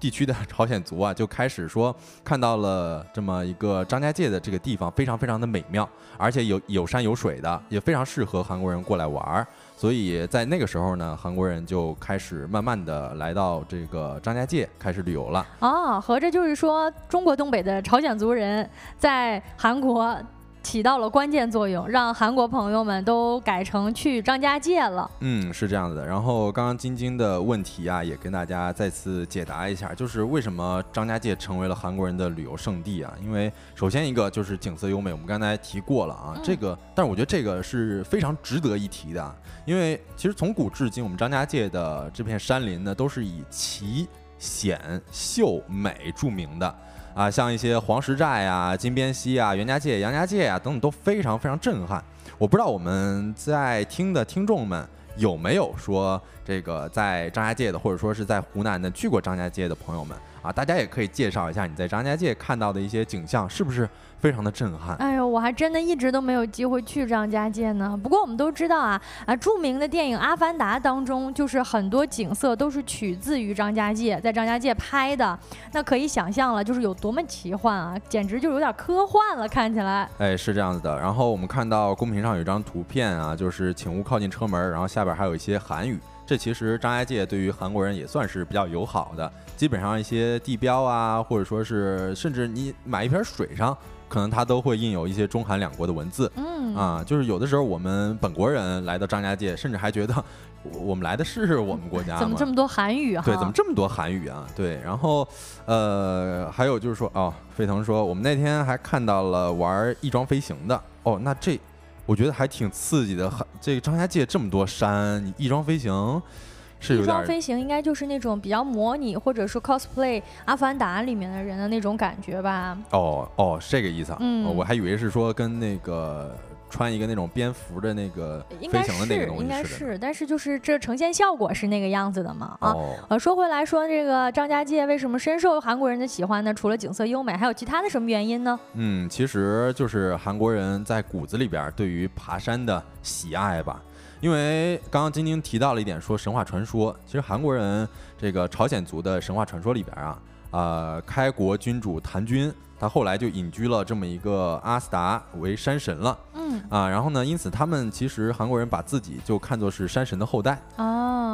地区的朝鲜族啊，就开始说看到了这么一个张家界的这个地方非常非常的美妙，而且有有山有水的，也非常适合韩国人过来玩儿。所以在那个时候呢，韩国人就开始慢慢的来到这个张家界，开始旅游了。哦，合着就是说，中国东北的朝鲜族人在韩国。起到了关键作用，让韩国朋友们都改成去张家界了。嗯，是这样子的。然后刚刚晶晶的问题啊，也跟大家再次解答一下，就是为什么张家界成为了韩国人的旅游胜地啊？因为首先一个就是景色优美，我们刚才提过了啊，这个，但是我觉得这个是非常值得一提的，因为其实从古至今，我们张家界的这片山林呢，都是以奇险秀美著名的。啊，像一些黄石寨啊、金鞭溪啊、袁家界、杨家界啊等等，都非常非常震撼。我不知道我们在听的听众们有没有说这个在张家界的，或者说是在湖南的去过张家界的朋友们啊，大家也可以介绍一下你在张家界看到的一些景象，是不是？非常的震撼。哎呦，我还真的一直都没有机会去张家界呢。不过我们都知道啊，啊，著名的电影《阿凡达》当中，就是很多景色都是取自于张家界，在张家界拍的。那可以想象了，就是有多么奇幻啊，简直就有点科幻了，看起来。哎，是这样子的。然后我们看到公屏上有一张图片啊，就是请勿靠近车门，然后下边还有一些韩语。这其实张家界对于韩国人也算是比较友好的，基本上一些地标啊，或者说是甚至你买一瓶水上。可能它都会印有一些中韩两国的文字，嗯啊，就是有的时候我们本国人来到张家界，甚至还觉得我们来的是我们国家怎么这么多韩语啊？对，怎么这么多韩语啊？对，然后呃，还有就是说哦，飞腾说我们那天还看到了玩翼装飞行的哦，那这我觉得还挺刺激的。这个张家界这么多山，你翼装飞行。翼装飞行应该就是那种比较模拟，或者说 cosplay《阿凡达》里面的人的那种感觉吧？哦哦，是这个意思啊！嗯，我还以为是说跟那个穿一个那种蝙蝠的那个飞行的那个东西应该是，但是就是这呈现效果是那个样子的嘛？啊，呃，说回来说这个张家界为什么深受韩国人的喜欢呢？除了景色优美，还有其他的什么原因呢？嗯，其实就是韩国人在骨子里边对于爬山的喜爱吧。因为刚刚晶晶提到了一点，说神话传说，其实韩国人这个朝鲜族的神话传说里边啊，呃，开国君主谭军，他后来就隐居了这么一个阿斯达为山神了，嗯。啊，然后呢，因此他们其实韩国人把自己就看作是山神的后代哦。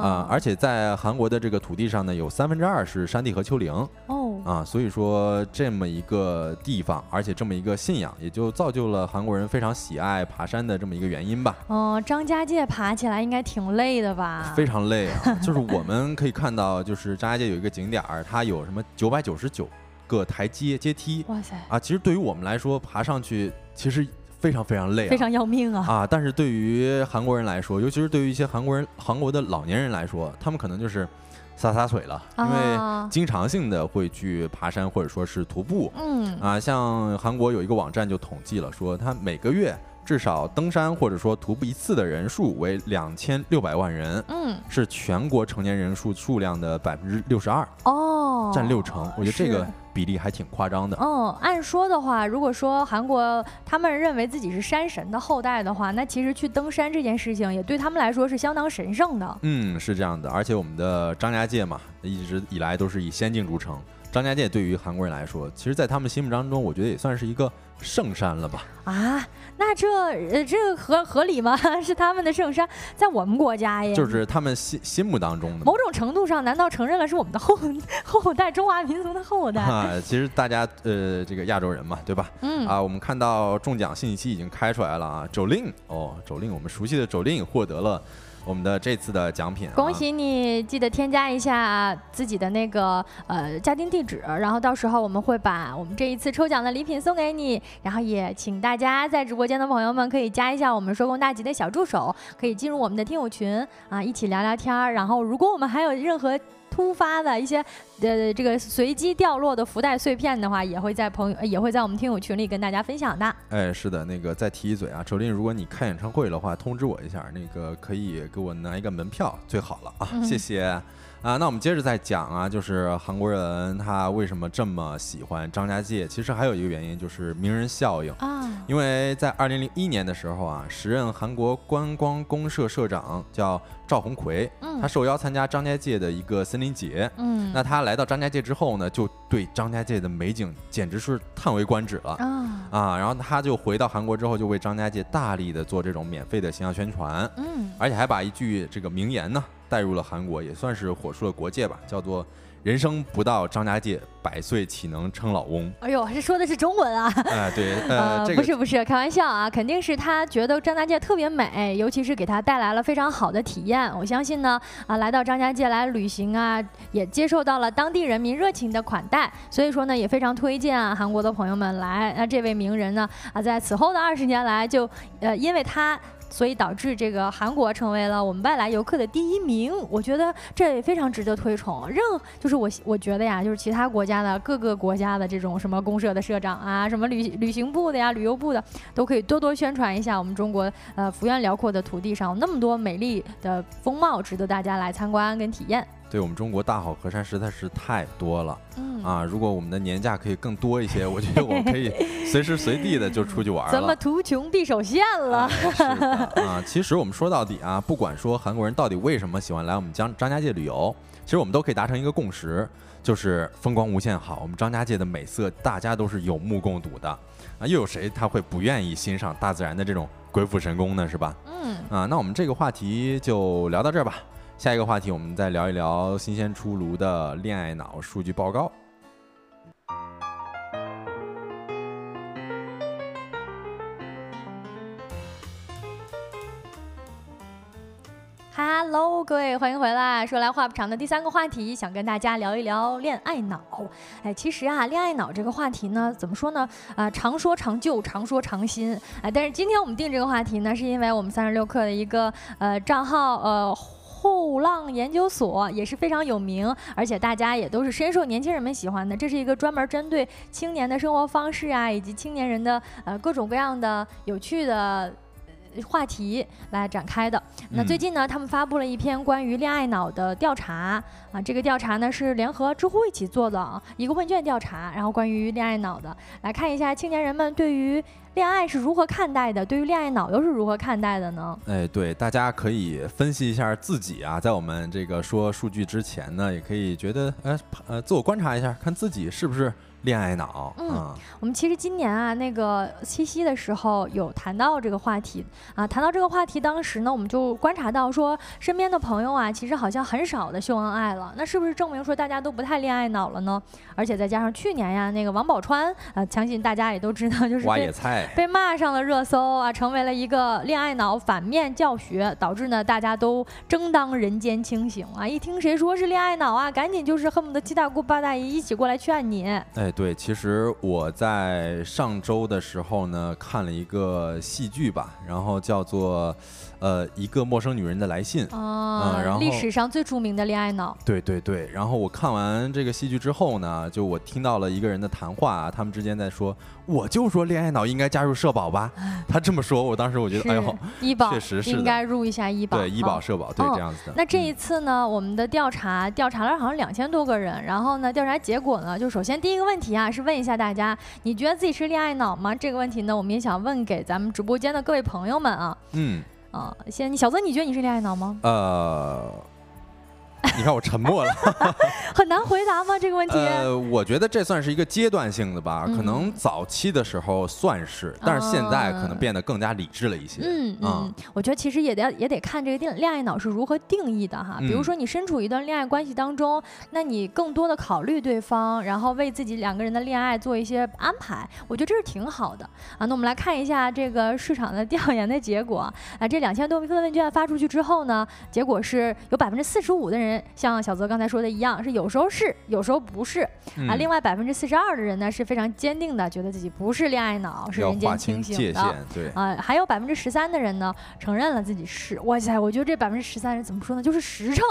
啊，而且在韩国的这个土地上呢，有三分之二是山地和丘陵哦啊，所以说这么一个地方，而且这么一个信仰，也就造就了韩国人非常喜爱爬山的这么一个原因吧。哦，张家界爬起来应该挺累的吧？非常累啊，就是我们可以看到，就是张家界有一个景点儿，它有什么九百九十九个台阶阶梯。哇塞！啊，其实对于我们来说，爬上去其实非常非常累，非常要命啊！啊，但是对于韩国人来说，尤其是对于一些韩国人、韩国的老年人来说，他们可能就是。撒撒腿了，因为经常性的会去爬山或者说是徒步。嗯啊，像韩国有一个网站就统计了，说他每个月至少登山或者说徒步一次的人数为两千六百万人。嗯，是全国成年人数数量的百分之六十二。哦，占六成。我觉得这个。比例还挺夸张的。嗯，按说的话，如果说韩国他们认为自己是山神的后代的话，那其实去登山这件事情也对他们来说是相当神圣的。嗯，是这样的。而且我们的张家界嘛，一直以来都是以仙境著称。张家界对于韩国人来说，其实，在他们心目当中，我觉得也算是一个圣山了吧？啊，那这呃，这合合理吗？*laughs* 是他们的圣山，在我们国家呀，就是他们心心目当中的。某种程度上，难道承认了是我们的后 *laughs* 后代，中华民族的后代？啊，其实大家呃，这个亚洲人嘛，对吧？嗯啊，我们看到中奖信息已经开出来了啊，周令哦，周令，我们熟悉的周令获得了。我们的这次的奖品，恭喜你！记得添加一下自己的那个呃家庭地址，然后到时候我们会把我们这一次抽奖的礼品送给你。然后也请大家在直播间的朋友们可以加一下我们收工大吉的小助手，可以进入我们的听友群啊，一起聊聊天儿。然后如果我们还有任何突发的一些呃这个随机掉落的福袋碎片的话，也会在朋友也会在我们听友群里跟大家分享的。哎，是的，那个再提一嘴啊，周林，如果你开演唱会的话，通知我一下，那个可以给我拿一个门票最好了啊，谢谢。啊，那我们接着再讲啊，就是韩国人他为什么这么喜欢张家界？其实还有一个原因就是名人效应啊。因为在二零零一年的时候啊，时任韩国观光公社社长叫赵红奎，他受邀参加张家界的一个森林节。嗯，那他来到张家界之后呢，就对张家界的美景简直是叹为观止了啊啊！然后他就回到韩国之后，就为张家界大力的做这种免费的形象宣传。嗯，而且还把一句这个名言呢。带入了韩国，也算是火出了国界吧，叫做“人生不到张家界，百岁岂能称老翁”。哎呦，这说的是中文啊！*laughs* 哎，对，呃，不是不是，开玩笑啊，肯定是他觉得张家界特别美，尤其是给他带来了非常好的体验。我相信呢，啊，来到张家界来旅行啊，也接受到了当地人民热情的款待，所以说呢，也非常推荐啊韩国的朋友们来。那这位名人呢，啊，在此后的二十年来，就呃，因为他。所以导致这个韩国成为了我们外来游客的第一名，我觉得这也非常值得推崇。任就是我我觉得呀，就是其他国家的各个国家的这种什么公社的社长啊，什么旅旅行部的呀、旅游部的，都可以多多宣传一下我们中国呃幅员辽阔的土地上那么多美丽的风貌，值得大家来参观跟体验。对我们中国大好河山实在是太多了，嗯啊，如果我们的年假可以更多一些，我觉得我们可以 *laughs* 随时随地的就出去玩了。怎么图穷匕首现了？是的啊，其实我们说到底啊，不管说韩国人到底为什么喜欢来我们江张家界旅游，其实我们都可以达成一个共识，就是风光无限好。我们张家界的美色，大家都是有目共睹的啊，又有谁他会不愿意欣赏大自然的这种鬼斧神工呢？是吧？嗯啊，那我们这个话题就聊到这儿吧。下一个话题，我们再聊一聊新鲜出炉的恋爱脑数据报告。Hello，各位，欢迎回来。说来话不长的第三个话题，想跟大家聊一聊恋爱脑。哎，其实啊，恋爱脑这个话题呢，怎么说呢？啊，常说常旧，常说常新。哎，但是今天我们定这个话题呢，是因为我们三十六课的一个呃账号呃。后浪研究所也是非常有名，而且大家也都是深受年轻人们喜欢的。这是一个专门针对青年的生活方式啊，以及青年人的呃各种各样的有趣的话题来展开的。那最近呢，他们发布了一篇关于恋爱脑的调查啊，这个调查呢是联合知乎一起做的啊一个问卷调查，然后关于恋爱脑的，来看一下青年人们对于。恋爱是如何看待的？对于恋爱脑又是如何看待的呢？哎，对，大家可以分析一下自己啊，在我们这个说数据之前呢，也可以觉得，呃呃，自我观察一下，看自己是不是恋爱脑，嗯，我们其实今年啊，那个七夕的时候有谈到这个话题啊，谈到这个话题，当时呢，我们就观察到说，身边的朋友啊，其实好像很少的秀恩爱了，那是不是证明说大家都不太恋爱脑了呢？而且再加上去年呀，那个王宝钏啊，相信大家也都知道，就是挖野菜 *laughs* 被骂上了热搜啊，成为了一个恋爱脑反面教学，导致呢大家都争当人间清醒啊，一听谁说是恋爱脑啊，赶紧就是恨不得七大姑八大姨一起过来劝你。哎。对，其实我在上周的时候呢，看了一个戏剧吧，然后叫做。呃，一个陌生女人的来信啊，然后历史上最著名的恋爱脑。对对对，然后我看完这个戏剧之后呢，就我听到了一个人的谈话，他们之间在说，我就说恋爱脑应该加入社保吧。*laughs* 他这么说，我当时我觉得，哎呦，医保确实是应该入一下医保，对医保社保，对这样子的。那这一次呢，我们的调查调查了好像两千多个人，然后呢，调查结果呢，就首先第一个问题啊，是问一下大家，你觉得自己是恋爱脑吗？这个问题呢，我们也想问给咱们直播间的各位朋友们啊。嗯。啊，先，小泽，你觉得你是恋爱脑吗？呃。*laughs* 你看我沉默了，*laughs* 很难回答吗？这个问题？呃，我觉得这算是一个阶段性的吧，可能早期的时候算是，但是现在可能变得更加理智了一些。嗯嗯，我觉得其实也得也得看这个恋恋爱脑是如何定义的哈。比如说你身处一段恋爱关系当中，那你更多的考虑对方，然后为自己两个人的恋爱做一些安排，我觉得这是挺好的啊。那我们来看一下这个市场的调研的结果啊，这两千多份问卷发出去之后呢，结果是有百分之四十五的人。像小泽刚才说的一样，是有时候是，有时候不是啊。另外百分之四十二的人呢是非常坚定的，觉得自己不是恋爱脑，是人间清醒的。对啊，还有百分之十三的人呢承认了自己是。哇塞，我觉得这百分之十三人怎么说呢？就是实诚。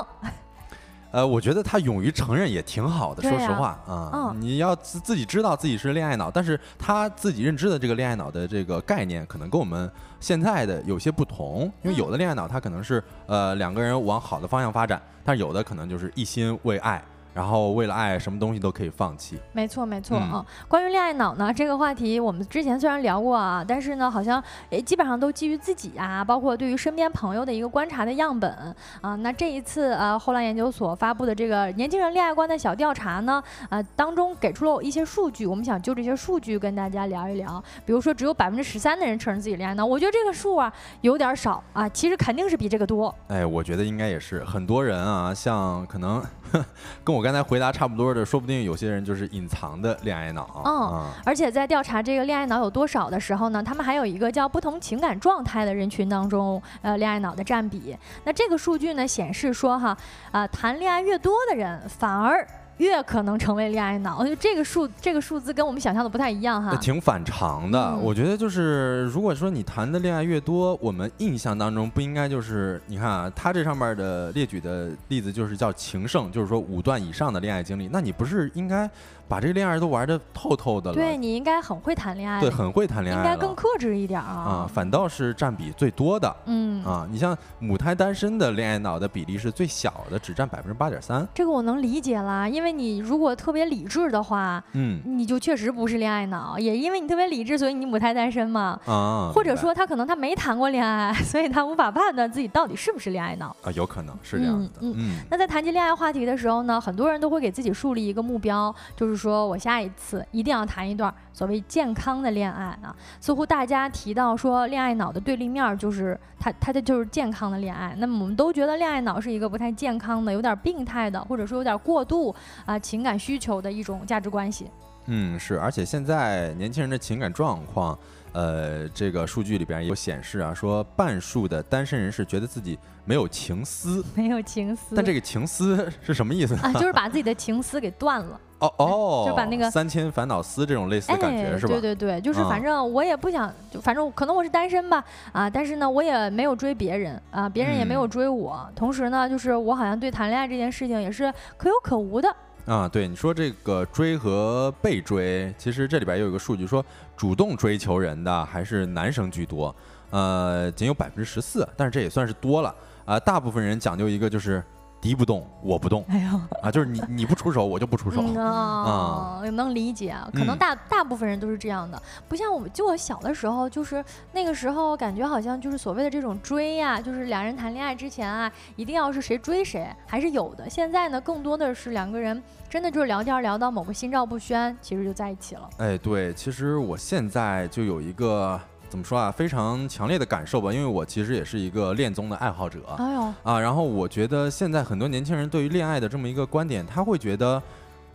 呃，我觉得他勇于承认也挺好的。说实话啊，你要自自己知道自己是恋爱脑，但是他自己认知的这个恋爱脑的这个概念，可能跟我们现在的有些不同。因为有的恋爱脑他可能是呃两个人往好的方向发展，但有的可能就是一心为爱。然后为了爱，什么东西都可以放弃。没错，没错啊。关于恋爱脑呢，这个话题我们之前虽然聊过啊，但是呢，好像诶基本上都基于自己啊，包括对于身边朋友的一个观察的样本啊。那这一次啊，后来研究所发布的这个年轻人恋爱观的小调查呢，啊，当中给出了一些数据，我们想就这些数据跟大家聊一聊。比如说，只有百分之十三的人承认自己恋爱脑，我觉得这个数啊有点少啊。其实肯定是比这个多。哎，我觉得应该也是很多人啊，像可能 *laughs* 跟我。刚才回答差不多的，说不定有些人就是隐藏的恋爱脑。嗯，而且在调查这个恋爱脑有多少的时候呢，他们还有一个叫不同情感状态的人群当中，呃，恋爱脑的占比。那这个数据呢显示说，哈，啊，谈恋爱越多的人反而。越可能成为恋爱脑，我觉得这个数这个数字跟我们想象的不太一样哈，挺反常的。我觉得就是如果说你谈的恋爱越多，我们印象当中不应该就是你看啊，他这上面的列举的例子就是叫情圣，就是说五段以上的恋爱经历，那你不是应该？把这个恋爱都玩的透透的了，对你应该很会谈恋爱，对，很会谈恋爱，应该更克制一点啊。啊，反倒是占比最多的，嗯啊，你像母胎单身的恋爱脑的比例是最小的，只占百分之八点三。这个我能理解啦，因为你如果特别理智的话，嗯，你就确实不是恋爱脑，也因为你特别理智，所以你母胎单身嘛。啊，或者说他可能他没谈过恋爱，*laughs* 所以他无法判断自己到底是不是恋爱脑啊，有可能是这样的。嗯嗯。那在谈及恋爱话题的时候呢，很多人都会给自己树立一个目标，就是。说我下一次一定要谈一段所谓健康的恋爱啊！似乎大家提到说恋爱脑的对立面就是他他的就是健康的恋爱。那么我们都觉得恋爱脑是一个不太健康的、有点病态的，或者说有点过度啊情感需求的一种价值关系。嗯，是。而且现在年轻人的情感状况，呃，这个数据里边有显示啊，说半数的单身人士觉得自己没有情思，没有情思。但这个情思是什么意思啊？就是把自己的情思给断了。哦哦，就把那个三千烦恼丝这种类似的感觉是吧？对对对，就是反正我也不想，就反正可能我是单身吧啊，但是呢我也没有追别人啊，别人也没有追我，同时呢就是我好像对谈恋爱这件事情也是可有可无的啊。对你说这个追和被追，其实这里边有一个数据说，主动追求人的还是男生居多，呃，仅有百分之十四，但是这也算是多了啊。大部分人讲究一个就是。敌不动，我不动。哎呦，啊，就是你你不出手，我就不出手。啊，能理解，可能大大部分人都是这样的，不像我们，就我小的时候，就是那个时候感觉好像就是所谓的这种追呀，就是两人谈恋爱之前啊，一定要是谁追谁，还是有的。现在呢，更多的是两个人真的就是聊天聊到某个心照不宣，其实就在一起了。哎，对，其实我现在就有一个。怎么说啊？非常强烈的感受吧，因为我其实也是一个恋综的爱好者。哎呦啊！然后我觉得现在很多年轻人对于恋爱的这么一个观点，他会觉得，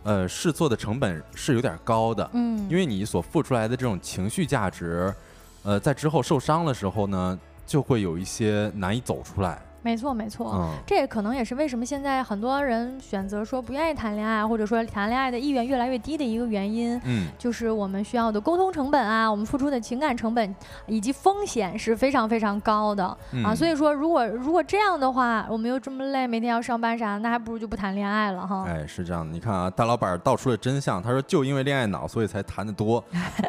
呃，试错的成本是有点高的。嗯，因为你所付出来的这种情绪价值，呃，在之后受伤的时候呢，就会有一些难以走出来。没错，没错，这也可能也是为什么现在很多人选择说不愿意谈恋爱，或者说谈恋爱的意愿越来越低的一个原因。嗯，就是我们需要的沟通成本啊，我们付出的情感成本以及风险是非常非常高的啊。所以说，如果如果这样的话，我们又这么累，每天要上班啥，那还不如就不谈恋爱了哈。哎，是这样的，你看啊，大老板道出了真相，他说就因为恋爱脑，所以才谈得多。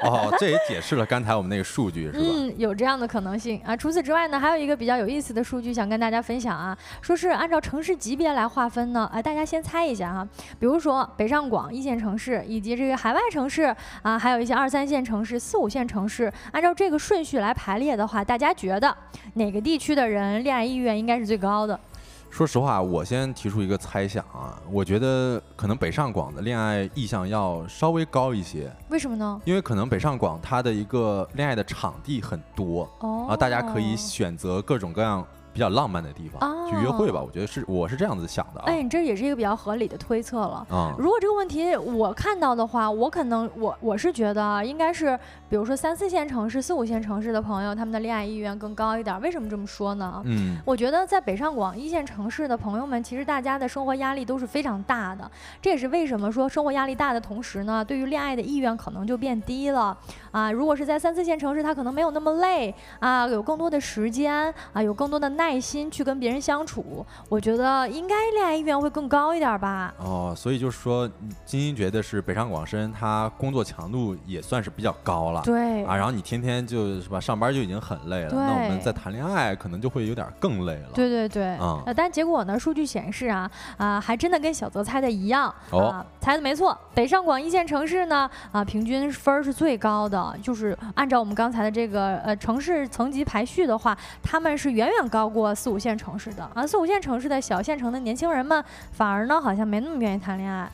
哦，这也解释了刚才我们那个数据，是吧？嗯，有这样的可能性啊。除此之外呢，还有一个比较有意思的数据想跟大家。分享啊，说是按照城市级别来划分呢，哎，大家先猜一下哈，比如说北上广一线城市，以及这个海外城市啊，还有一些二三线城市、四五线城市，按照这个顺序来排列的话，大家觉得哪个地区的人恋爱意愿应该是最高的？说实话，我先提出一个猜想啊，我觉得可能北上广的恋爱意向要稍微高一些。为什么呢？因为可能北上广它的一个恋爱的场地很多，啊，大家可以选择各种各样。比较浪漫的地方去约会吧，我觉得是我是这样子想的。哎，你这也是一个比较合理的推测了。嗯，如果这个问题我看到的话，我可能我我是觉得应该是，比如说三四线城市、四五线城市的朋友，他们的恋爱意愿更高一点。为什么这么说呢？嗯，我觉得在北上广一线城市的朋友们，其实大家的生活压力都是非常大的。这也是为什么说生活压力大的同时呢，对于恋爱的意愿可能就变低了。啊，如果是在三四线城市，他可能没有那么累啊，有更多的时间啊，有更多的耐。心去跟别人相处，我觉得应该恋爱意愿会更高一点吧。哦，所以就是说，金星觉得是北上广深，他工作强度也算是比较高了。对啊，然后你天天就是吧，上班就已经很累了，那我们再谈恋爱可能就会有点更累了。对对对，啊，但结果呢？数据显示啊啊，还真的跟小泽猜的一样啊，猜的没错。北上广一线城市呢啊，平均分是最高的，就是按照我们刚才的这个呃城市层级排序的话，他们是远远高。过四五线城市的啊，四五线城市的小县城的年轻人们，反而呢好像没那么愿意谈恋爱。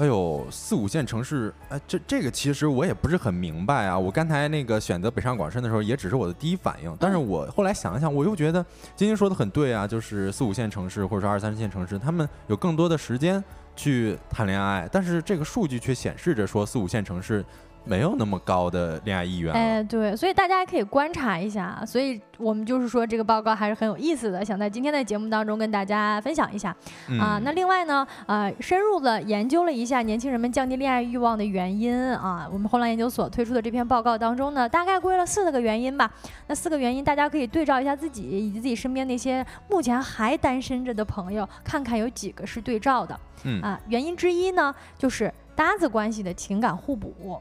哎呦，四五线城市，哎，这这个其实我也不是很明白啊。我刚才那个选择北上广深的时候，也只是我的第一反应，但是我后来想一想，我又觉得晶晶说的很对啊，就是四五线城市或者说二三线城市，他们有更多的时间去谈恋爱，但是这个数据却显示着说四五线城市。没有那么高的恋爱意愿。哎，对，所以大家可以观察一下。所以我们就是说，这个报告还是很有意思的，想在今天的节目当中跟大家分享一下。啊，那另外呢，呃，深入的研究了一下年轻人们降低恋爱欲望的原因啊，我们后来研究所推出的这篇报告当中呢，大概归了四个原因吧。那四个原因，大家可以对照一下自己以及自己身边那些目前还单身着的朋友，看看有几个是对照的。嗯啊，原因之一呢，就是搭子关系的情感互补。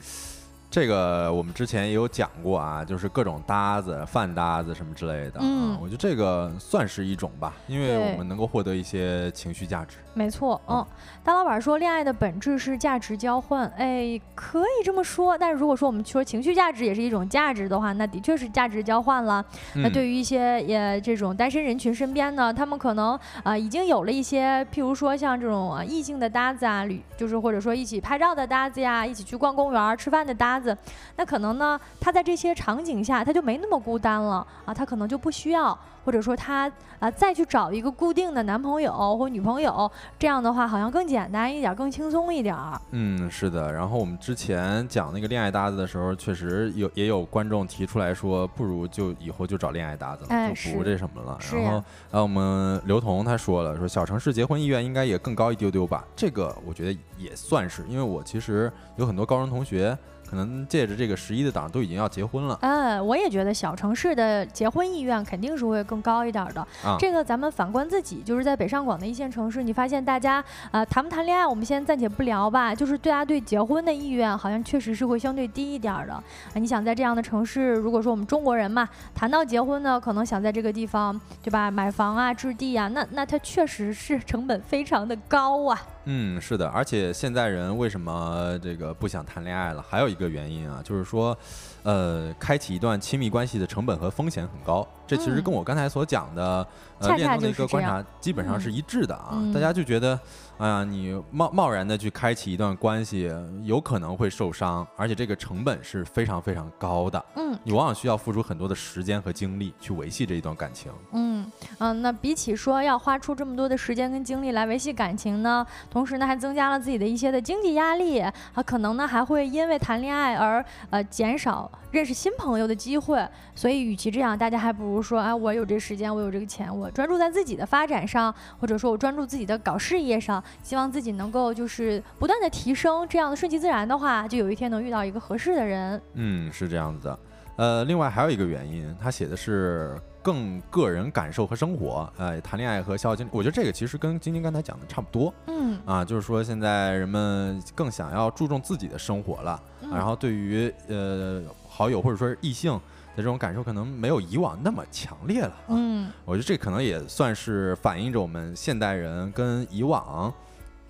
Thanks. 这个我们之前也有讲过啊，就是各种搭子、饭搭子什么之类的啊，我觉得这个算是一种吧，因为我们能够获得一些情绪价值。没错，嗯，大老板说恋爱的本质是价值交换，哎，可以这么说。但是如果说我们说情绪价值也是一种价值的话，那的确是价值交换了。那对于一些也这种单身人群身边呢，他们可能啊已经有了一些，譬如说像这种啊异性的搭子啊，旅就是或者说一起拍照的搭子呀，一起去逛公园吃饭的搭子，那可能呢他在这些场景下他就没那么孤单了啊，他可能就不需要。或者说他啊再去找一个固定的男朋友或女朋友，这样的话好像更简单一点，更轻松一点。嗯，是的。然后我们之前讲那个恋爱搭子的时候，确实有也有观众提出来说，不如就以后就找恋爱搭子了，就不这什么了。然后呃，我们刘彤他说了，说小城市结婚意愿应该也更高一丢丢吧？这个我觉得也算是，因为我其实有很多高中同学。可能借着这个十一的档都已经要结婚了。嗯，我也觉得小城市的结婚意愿肯定是会更高一点的。啊，这个咱们反观自己，就是在北上广的一线城市，你发现大家呃谈不谈恋爱，我们先暂且不聊吧。就是大家对结婚的意愿好像确实是会相对低一点的。啊，你想在这样的城市，如果说我们中国人嘛，谈到结婚呢，可能想在这个地方对吧，买房啊、置地啊，那那它确实是成本非常的高啊。嗯，是的，而且现在人为什么这个不想谈恋爱了？还有一个原因啊，就是说，呃，开启一段亲密关系的成本和风险很高。这其实跟我刚才所讲的呃恋综的一个观察基本上是一致的啊。大家就觉得，哎呀，你贸贸然的去开启一段关系，有可能会受伤，而且这个成本是非常非常高的。嗯，你往往需要付出很多的时间和精力去维系这一段感情。嗯嗯，那比起说要花出这么多的时间跟精力来维系感情呢？同时呢，还增加了自己的一些的经济压力，啊，可能呢还会因为谈恋爱而呃减少认识新朋友的机会。所以，与其这样，大家还不如说啊，我有这时间，我有这个钱，我专注在自己的发展上，或者说我专注自己的搞事业上，希望自己能够就是不断的提升。这样的顺其自然的话，就有一天能遇到一个合适的人。嗯，是这样子的。呃，另外还有一个原因，他写的是。更个人感受和生活，呃，谈恋爱和消耗精力，我觉得这个其实跟晶晶刚才讲的差不多，嗯，啊，就是说现在人们更想要注重自己的生活了，然后对于呃好友或者说是异性的这种感受，可能没有以往那么强烈了，嗯，我觉得这可能也算是反映着我们现代人跟以往。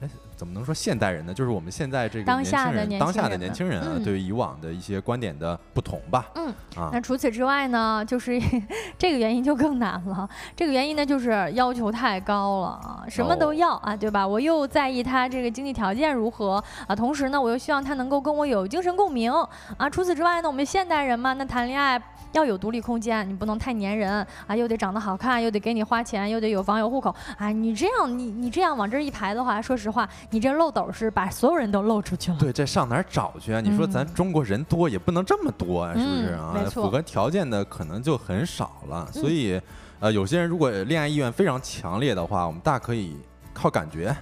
哎，怎么能说现代人呢？就是我们现在这个当下的年当下的年轻人啊，对于以往的一些观点的不同吧。嗯啊，那除此之外呢，就是 *laughs* 这个原因就更难了。这个原因呢，就是要求太高了啊，什么都要啊，对吧？我又在意他这个经济条件如何啊，同时呢，我又希望他能够跟我有精神共鸣啊。除此之外呢，我们现代人嘛，那谈恋爱。要有独立空间，你不能太粘人啊！又得长得好看，又得给你花钱，又得有房有户口啊！你这样，你你这样往这一排的话，说实话，你这漏斗是把所有人都漏出去了。对，这上哪儿找去啊？你说咱中国人多，也不能这么多啊，是不是啊？符合条件的可能就很少了。所以，呃，有些人如果恋爱意愿非常强烈的话，我们大可以靠感觉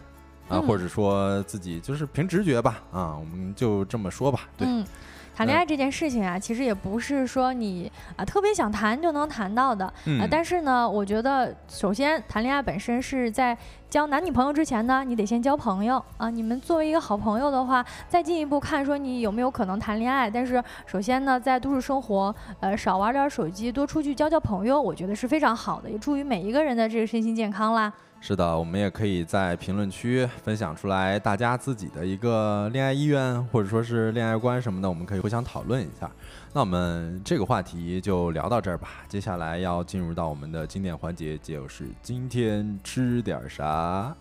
啊，或者说自己就是凭直觉吧啊，我们就这么说吧。对。谈恋爱这件事情啊，其实也不是说你啊特别想谈就能谈到的啊。但是呢，我觉得首先谈恋爱本身是在交男女朋友之前呢，你得先交朋友啊。你们作为一个好朋友的话，再进一步看说你有没有可能谈恋爱。但是首先呢，在都市生活，呃，少玩点手机，多出去交交朋友，我觉得是非常好的，也助于每一个人的这个身心健康啦。是的，我们也可以在评论区分享出来大家自己的一个恋爱意愿，或者说是恋爱观什么的，我们可以互相讨论一下。那我们这个话题就聊到这儿吧。接下来要进入到我们的经典环节，就是今天吃点啥。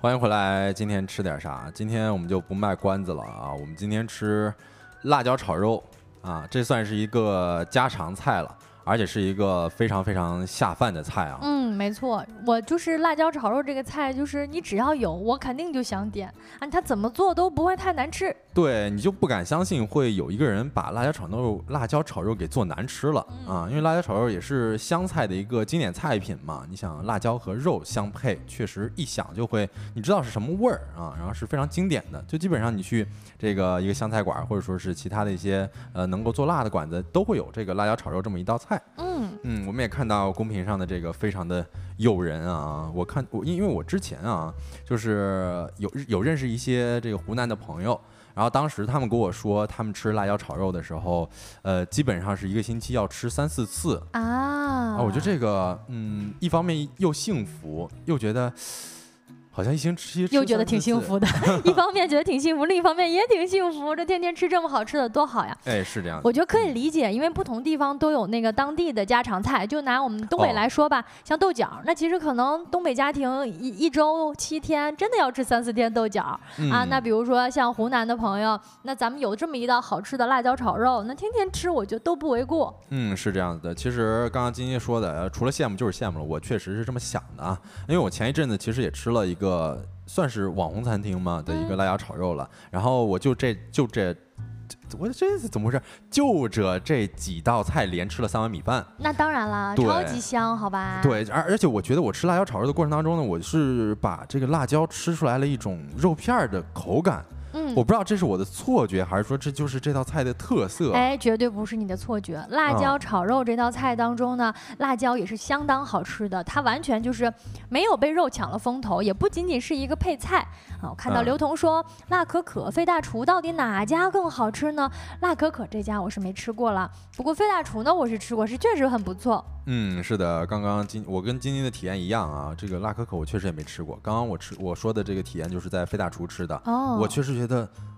欢迎回来，今天吃点啥？今天我们就不卖关子了啊！我们今天吃辣椒炒肉啊，这算是一个家常菜了。而且是一个非常非常下饭的菜啊！嗯，没错，我就是辣椒炒肉这个菜，就是你只要有，我肯定就想点啊。它怎么做都不会太难吃。对，你就不敢相信会有一个人把辣椒炒肉、辣椒炒肉给做难吃了啊！因为辣椒炒肉也是湘菜的一个经典菜品嘛。你想，辣椒和肉相配，确实一想就会，你知道是什么味儿啊？然后是非常经典的，就基本上你去这个一个湘菜馆，或者说是其他的一些呃能够做辣的馆子，都会有这个辣椒炒肉这么一道菜。嗯嗯，我们也看到公屏上的这个非常的诱人啊！我看我因因为我之前啊，就是有有认识一些这个湖南的朋友，然后当时他们跟我说，他们吃辣椒炒肉的时候，呃，基本上是一个星期要吃三四次啊。啊，我觉得这个嗯，一方面又幸福，又觉得。好像一星期又觉得挺幸福的，*laughs* 一方面觉得挺幸福，另一方面也挺幸福。这天天吃这么好吃的多好呀！哎，是这样。我觉得可以理解，因为不同地方都有那个当地的家常菜。就拿我们东北来说吧，像豆角，那其实可能东北家庭一一周七天真的要吃三四天豆角啊。那比如说像湖南的朋友，那咱们有这么一道好吃的辣椒炒肉，那天天吃我觉得都不为过。嗯，是这样子的。其实刚刚金金说的，除了羡慕就是羡慕了。我确实是这么想的啊，因为我前一阵子其实也吃了一个。个算是网红餐厅嘛的一个辣椒炒肉了，然后我就这就这我这是怎么回事？就着这几道菜连吃了三碗米饭，那当然了，超级香，好吧？对，而而且我觉得我吃辣椒炒肉的过程当中呢，我是把这个辣椒吃出来了一种肉片的口感。嗯，我不知道这是我的错觉，还是说这就是这道菜的特色？哎，绝对不是你的错觉。辣椒炒肉这道菜当中呢，辣椒也是相当好吃的，它完全就是没有被肉抢了风头，也不仅仅是一个配菜啊。我看到刘彤说辣可可、费大厨到底哪家更好吃呢？辣可可这家我是没吃过了，不过费大厨呢我是吃过，是确实很不错。嗯，是的，刚刚今我跟晶晶的体验一样啊，这个辣可可我确实也没吃过。刚刚我吃我说的这个体验就是在费大厨吃的，哦，我确实觉得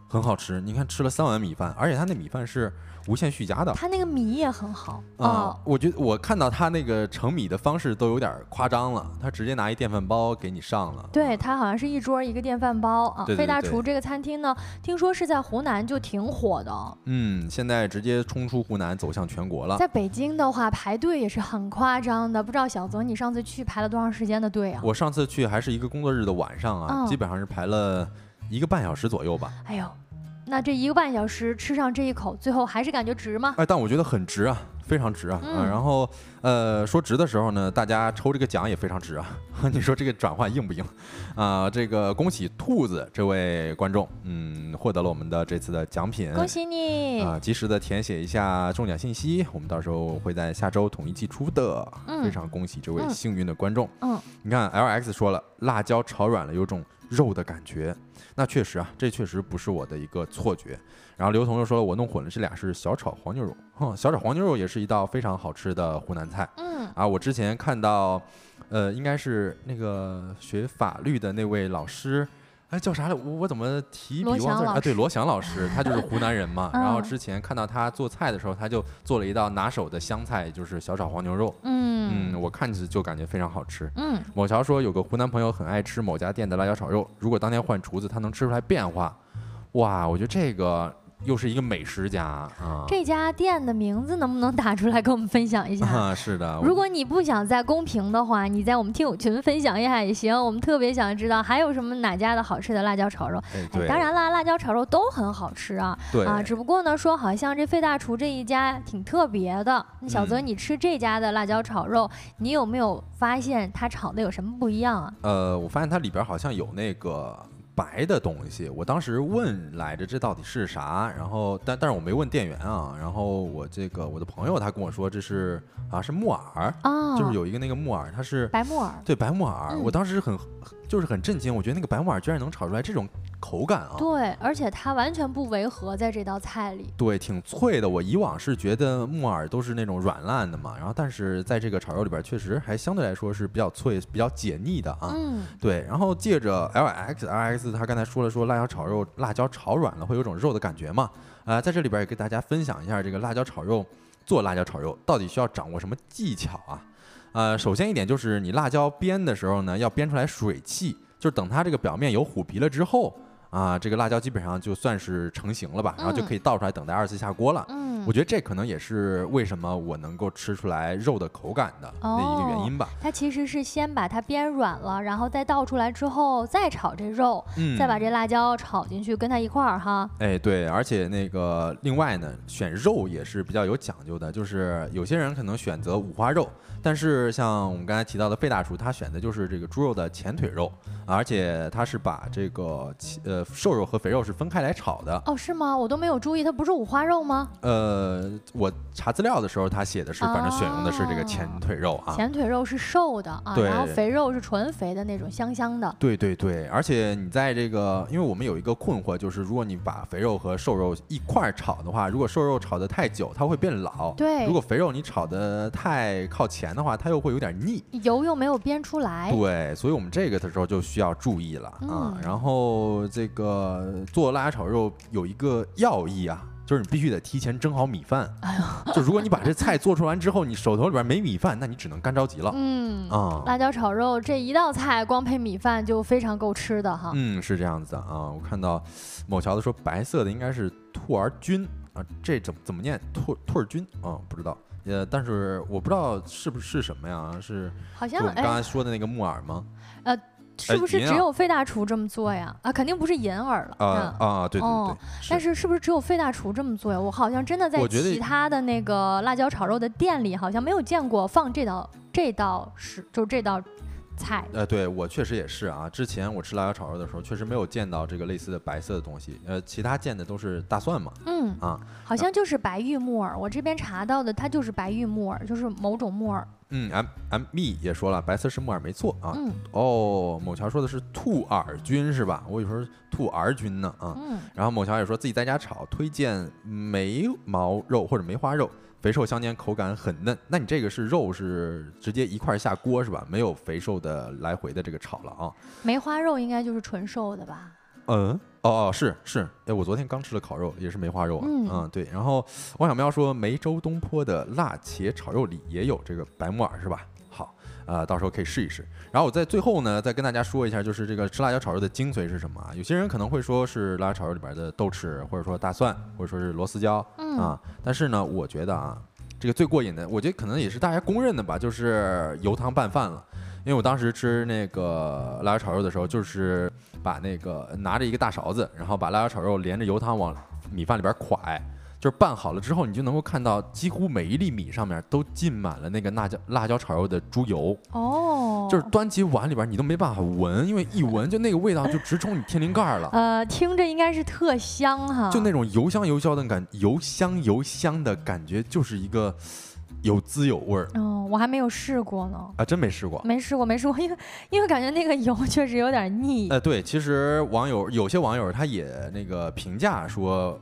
很好吃。你看吃了三碗米饭，而且他那米饭是无限续加的，他那个米也很好啊。我觉得我看到他那个盛米的方式都有点夸张了，他直接拿一电饭煲给你上了。对他好像是一桌一个电饭煲啊。费大厨这个餐厅呢，听说是在湖南就挺火的。嗯，现在直接冲出湖南走向全国了。在北京的话排队也是很。很夸张的，不知道小泽你上次去排了多长时间的队啊？我上次去还是一个工作日的晚上啊，基本上是排了一个半小时左右吧。哎呦，那这一个半小时吃上这一口，最后还是感觉值吗？哎，但我觉得很值啊。非常值啊！嗯，然后，呃，说值的时候呢，大家抽这个奖也非常值啊。*laughs* 你说这个转换硬不硬？啊，这个恭喜兔子这位观众，嗯，获得了我们的这次的奖品。恭喜你！啊，及时的填写一下中奖信息，我们到时候会在下周统一寄出的。嗯，非常恭喜这位幸运的观众。嗯，你看，L X 说了，辣椒炒软了，有种肉的感觉。那确实啊，这确实不是我的一个错觉。然后刘同又说了，我弄混了，这俩是小炒黄牛肉。哼，小炒黄牛肉也是一道非常好吃的湖南菜。嗯，啊，我之前看到，呃，应该是那个学法律的那位老师。哎，叫啥来？我我怎么提笔忘字啊？对，罗翔老师，他就是湖南人嘛。*laughs* 然后之前看到他做菜的时候，他就做了一道拿手的湘菜，就是小炒黄牛肉。嗯嗯，我看着就感觉非常好吃。嗯，某桥说有个湖南朋友很爱吃某家店的辣椒炒肉，如果当天换厨子，他能吃出来变化。哇，我觉得这个。又是一个美食家啊！这家店的名字能不能打出来跟我们分享一下？啊，是的。如果你不想在公屏的话，你在我们听友群分享一下也行。我们特别想知道还有什么哪家的好吃的辣椒炒肉。哎，当然啦，辣椒炒肉都很好吃啊。对啊，只不过呢，说好像这费大厨这一家挺特别的。那小泽，你吃这家的辣椒炒肉，你有没有发现它炒的有什么不一样啊？呃，我发现它里边好像有那个。白的东西，我当时问来着，这到底是啥？然后，但但是我没问店员啊。然后我这个我的朋友他跟我说，这是啊是木耳啊，就是有一个那个木耳，它是白木耳，对白木耳。我当时很就是很震惊，我觉得那个白木耳居然能炒出来这种。口感啊，对，而且它完全不违和在这道菜里，对，挺脆的。我以往是觉得木耳都是那种软烂的嘛，然后但是在这个炒肉里边，确实还相对来说是比较脆、比较解腻的啊。嗯，对。然后借着 L X R X，他刚才说了说辣椒炒肉，辣椒炒软了会有种肉的感觉嘛？啊，在这里边也给大家分享一下这个辣椒炒肉，做辣椒炒肉到底需要掌握什么技巧啊？呃，首先一点就是你辣椒煸的时候呢，要煸出来水汽，就是等它这个表面有虎皮了之后。啊，这个辣椒基本上就算是成型了吧，然后就可以倒出来等待二次下锅了。嗯，我觉得这可能也是为什么我能够吃出来肉的口感的那一个原因吧。它其实是先把它煸软了，然后再倒出来之后再炒这肉，再把这辣椒炒进去跟它一块儿哈。哎，对，而且那个另外呢，选肉也是比较有讲究的，就是有些人可能选择五花肉。但是像我们刚才提到的费大厨，他选的就是这个猪肉的前腿肉，而且他是把这个呃瘦肉和肥肉是分开来炒的。哦，是吗？我都没有注意，它不是五花肉吗？呃，我查资料的时候，他写的是，反正选用的是这个前腿肉啊。前腿肉是瘦的啊，然后肥肉是纯肥的那种香香的。对对对，而且你在这个，因为我们有一个困惑，就是如果你把肥肉和瘦肉一块儿炒的话，如果瘦肉炒得太久，它会变老。对。如果肥肉你炒得太靠前。的话，它又会有点腻，油又没有煸出来。对，所以我们这个的时候就需要注意了啊。然后这个做辣椒炒肉有一个要义啊，就是你必须得提前蒸好米饭。哎呦，就如果你把这菜做出完之后，你手头里边没米饭，那你只能干着急了。嗯啊，辣椒炒肉这一道菜光配米饭就非常够吃的哈。嗯，是这样子的啊。我看到某桥子说白色的应该是兔儿菌啊，这怎么怎么念？兔兔儿菌啊，不知道。呃，但是我不知道是不是什么呀？是好像刚才说的那个木耳吗？呃，是不是只有费大厨这么做呀？啊，肯定不是银耳了。啊啊，对对对。但是是不是只有费大厨这么做呀？我好像真的在其他的那个辣椒炒肉的店里，好像没有见过放这道这道是就这道。菜，呃，对我确实也是啊。之前我吃辣椒炒肉的时候，确实没有见到这个类似的白色的东西。呃，其他见的都是大蒜嘛。嗯啊，好像就是白玉木耳。我这边查到的，它就是白玉木耳，就是某种木耳。嗯，M M me 也说了，白色是木耳没错啊。嗯。哦，某乔说的是兔耳菌是吧？我以为兔耳菌呢啊。嗯。然后某乔也说自己在家炒，推荐梅毛肉或者梅花肉。肥瘦相间，口感很嫩。那你这个是肉是直接一块下锅是吧？没有肥瘦的来回的这个炒了啊？梅花肉应该就是纯瘦的吧？嗯，哦哦，是是。哎，我昨天刚吃了烤肉，也是梅花肉啊。嗯，对。然后王小喵说，梅州东坡的辣茄炒肉里也有这个白木耳是吧？好，呃，到时候可以试一试。然后我在最后呢，再跟大家说一下，就是这个吃辣椒炒肉的精髓是什么啊？有些人可能会说是辣椒炒肉里边的豆豉，或者说大蒜，或者说是螺丝椒啊。但是呢，我觉得啊，这个最过瘾的，我觉得可能也是大家公认的吧，就是油汤拌饭了。因为我当时吃那个辣椒炒肉的时候，就是把那个拿着一个大勺子，然后把辣椒炒肉连着油汤往米饭里边蒯。就是拌好了之后，你就能够看到几乎每一粒米上面都浸满了那个辣椒辣椒炒肉的猪油哦，就是端起碗里边你都没办法闻，因为一闻就那个味道就直冲你天灵盖了。*laughs* 呃，听着应该是特香哈，就那种油香油香的感，油香油香的感觉，就是一个有滋有味儿。哦，我还没有试过呢。啊，真没试过？没试过，没试过，因为因为感觉那个油确实有点腻。呃，对，其实网友有些网友他也那个评价说。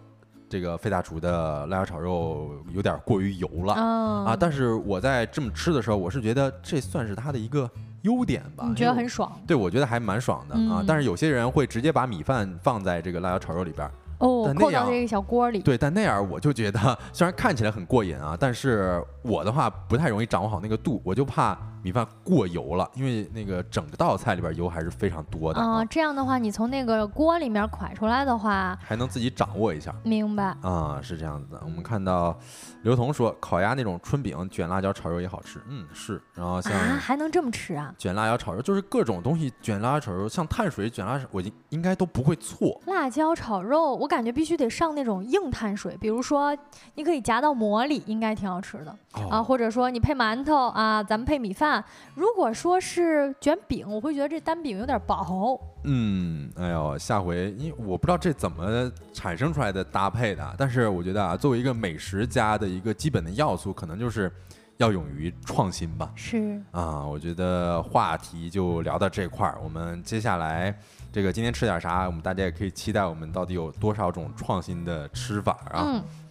这个费大厨的辣椒炒肉有点过于油了啊！但是我在这么吃的时候，我是觉得这算是它的一个优点吧。你觉得很爽？对，我觉得还蛮爽的啊！但是有些人会直接把米饭放在这个辣椒炒肉里边。哦，扣到这个小锅里。对，但那样我就觉得，*laughs* 虽然看起来很过瘾啊，但是我的话不太容易掌握好那个度，我就怕。米饭过油了，因为那个整个道菜里边油还是非常多的啊。这样的话，你从那个锅里面蒯出来的话，还能自己掌握一下。明白啊，是这样子的。我们看到刘彤说，烤鸭那种春饼卷辣椒炒肉也好吃。嗯，是。然后像还能这么吃啊？卷辣椒炒肉就是各种东西卷辣椒炒肉，像碳水卷辣，我应应该都不会错。辣椒炒肉，我感觉必须得上那种硬碳水，比如说你可以夹到馍里，应该挺好吃的啊。或者说你配馒头啊，咱们配米饭。如果说是卷饼，我会觉得这单饼有点薄。嗯，哎呦，下回因为我不知道这怎么产生出来的搭配的，但是我觉得啊，作为一个美食家的一个基本的要素，可能就是要勇于创新吧。是啊，我觉得话题就聊到这块儿，我们接下来。这个今天吃点啥？我们大家也可以期待我们到底有多少种创新的吃法啊！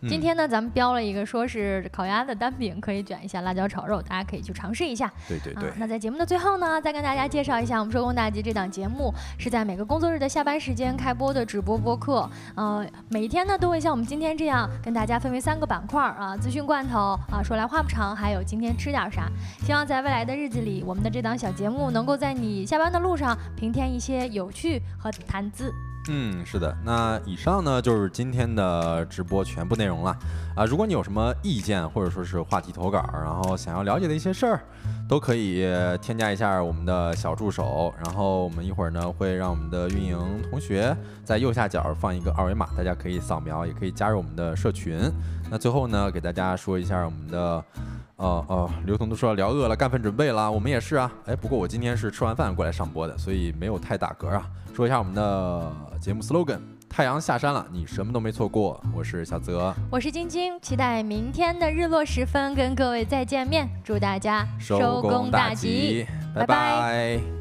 嗯，今天呢，咱们标了一个，说是烤鸭的单饼可以卷一下辣椒炒肉，大家可以去尝试一下。对对对。那在节目的最后呢，再跟大家介绍一下，我们收工大吉这档节目是在每个工作日的下班时间开播的直播播客。呃，每一天呢都会像我们今天这样跟大家分为三个板块啊，资讯罐头啊，说来话不长，还有今天吃点啥。希望在未来的日子里，我们的这档小节目能够在你下班的路上平添一些有趣。和谈资，嗯，是的，那以上呢就是今天的直播全部内容了啊！如果你有什么意见或者说是话题投稿，然后想要了解的一些事儿，都可以添加一下我们的小助手，然后我们一会儿呢会让我们的运营同学在右下角放一个二维码，大家可以扫描，也可以加入我们的社群。那最后呢，给大家说一下我们的。哦哦，刘同都说聊饿了，干饭准备了，我们也是啊。哎，不过我今天是吃完饭过来上播的，所以没有太打嗝啊。说一下我们的节目 slogan：太阳下山了，你什么都没错过。我是小泽，我是晶晶，期待明天的日落时分跟各位再见面。祝大家收工大吉，拜拜。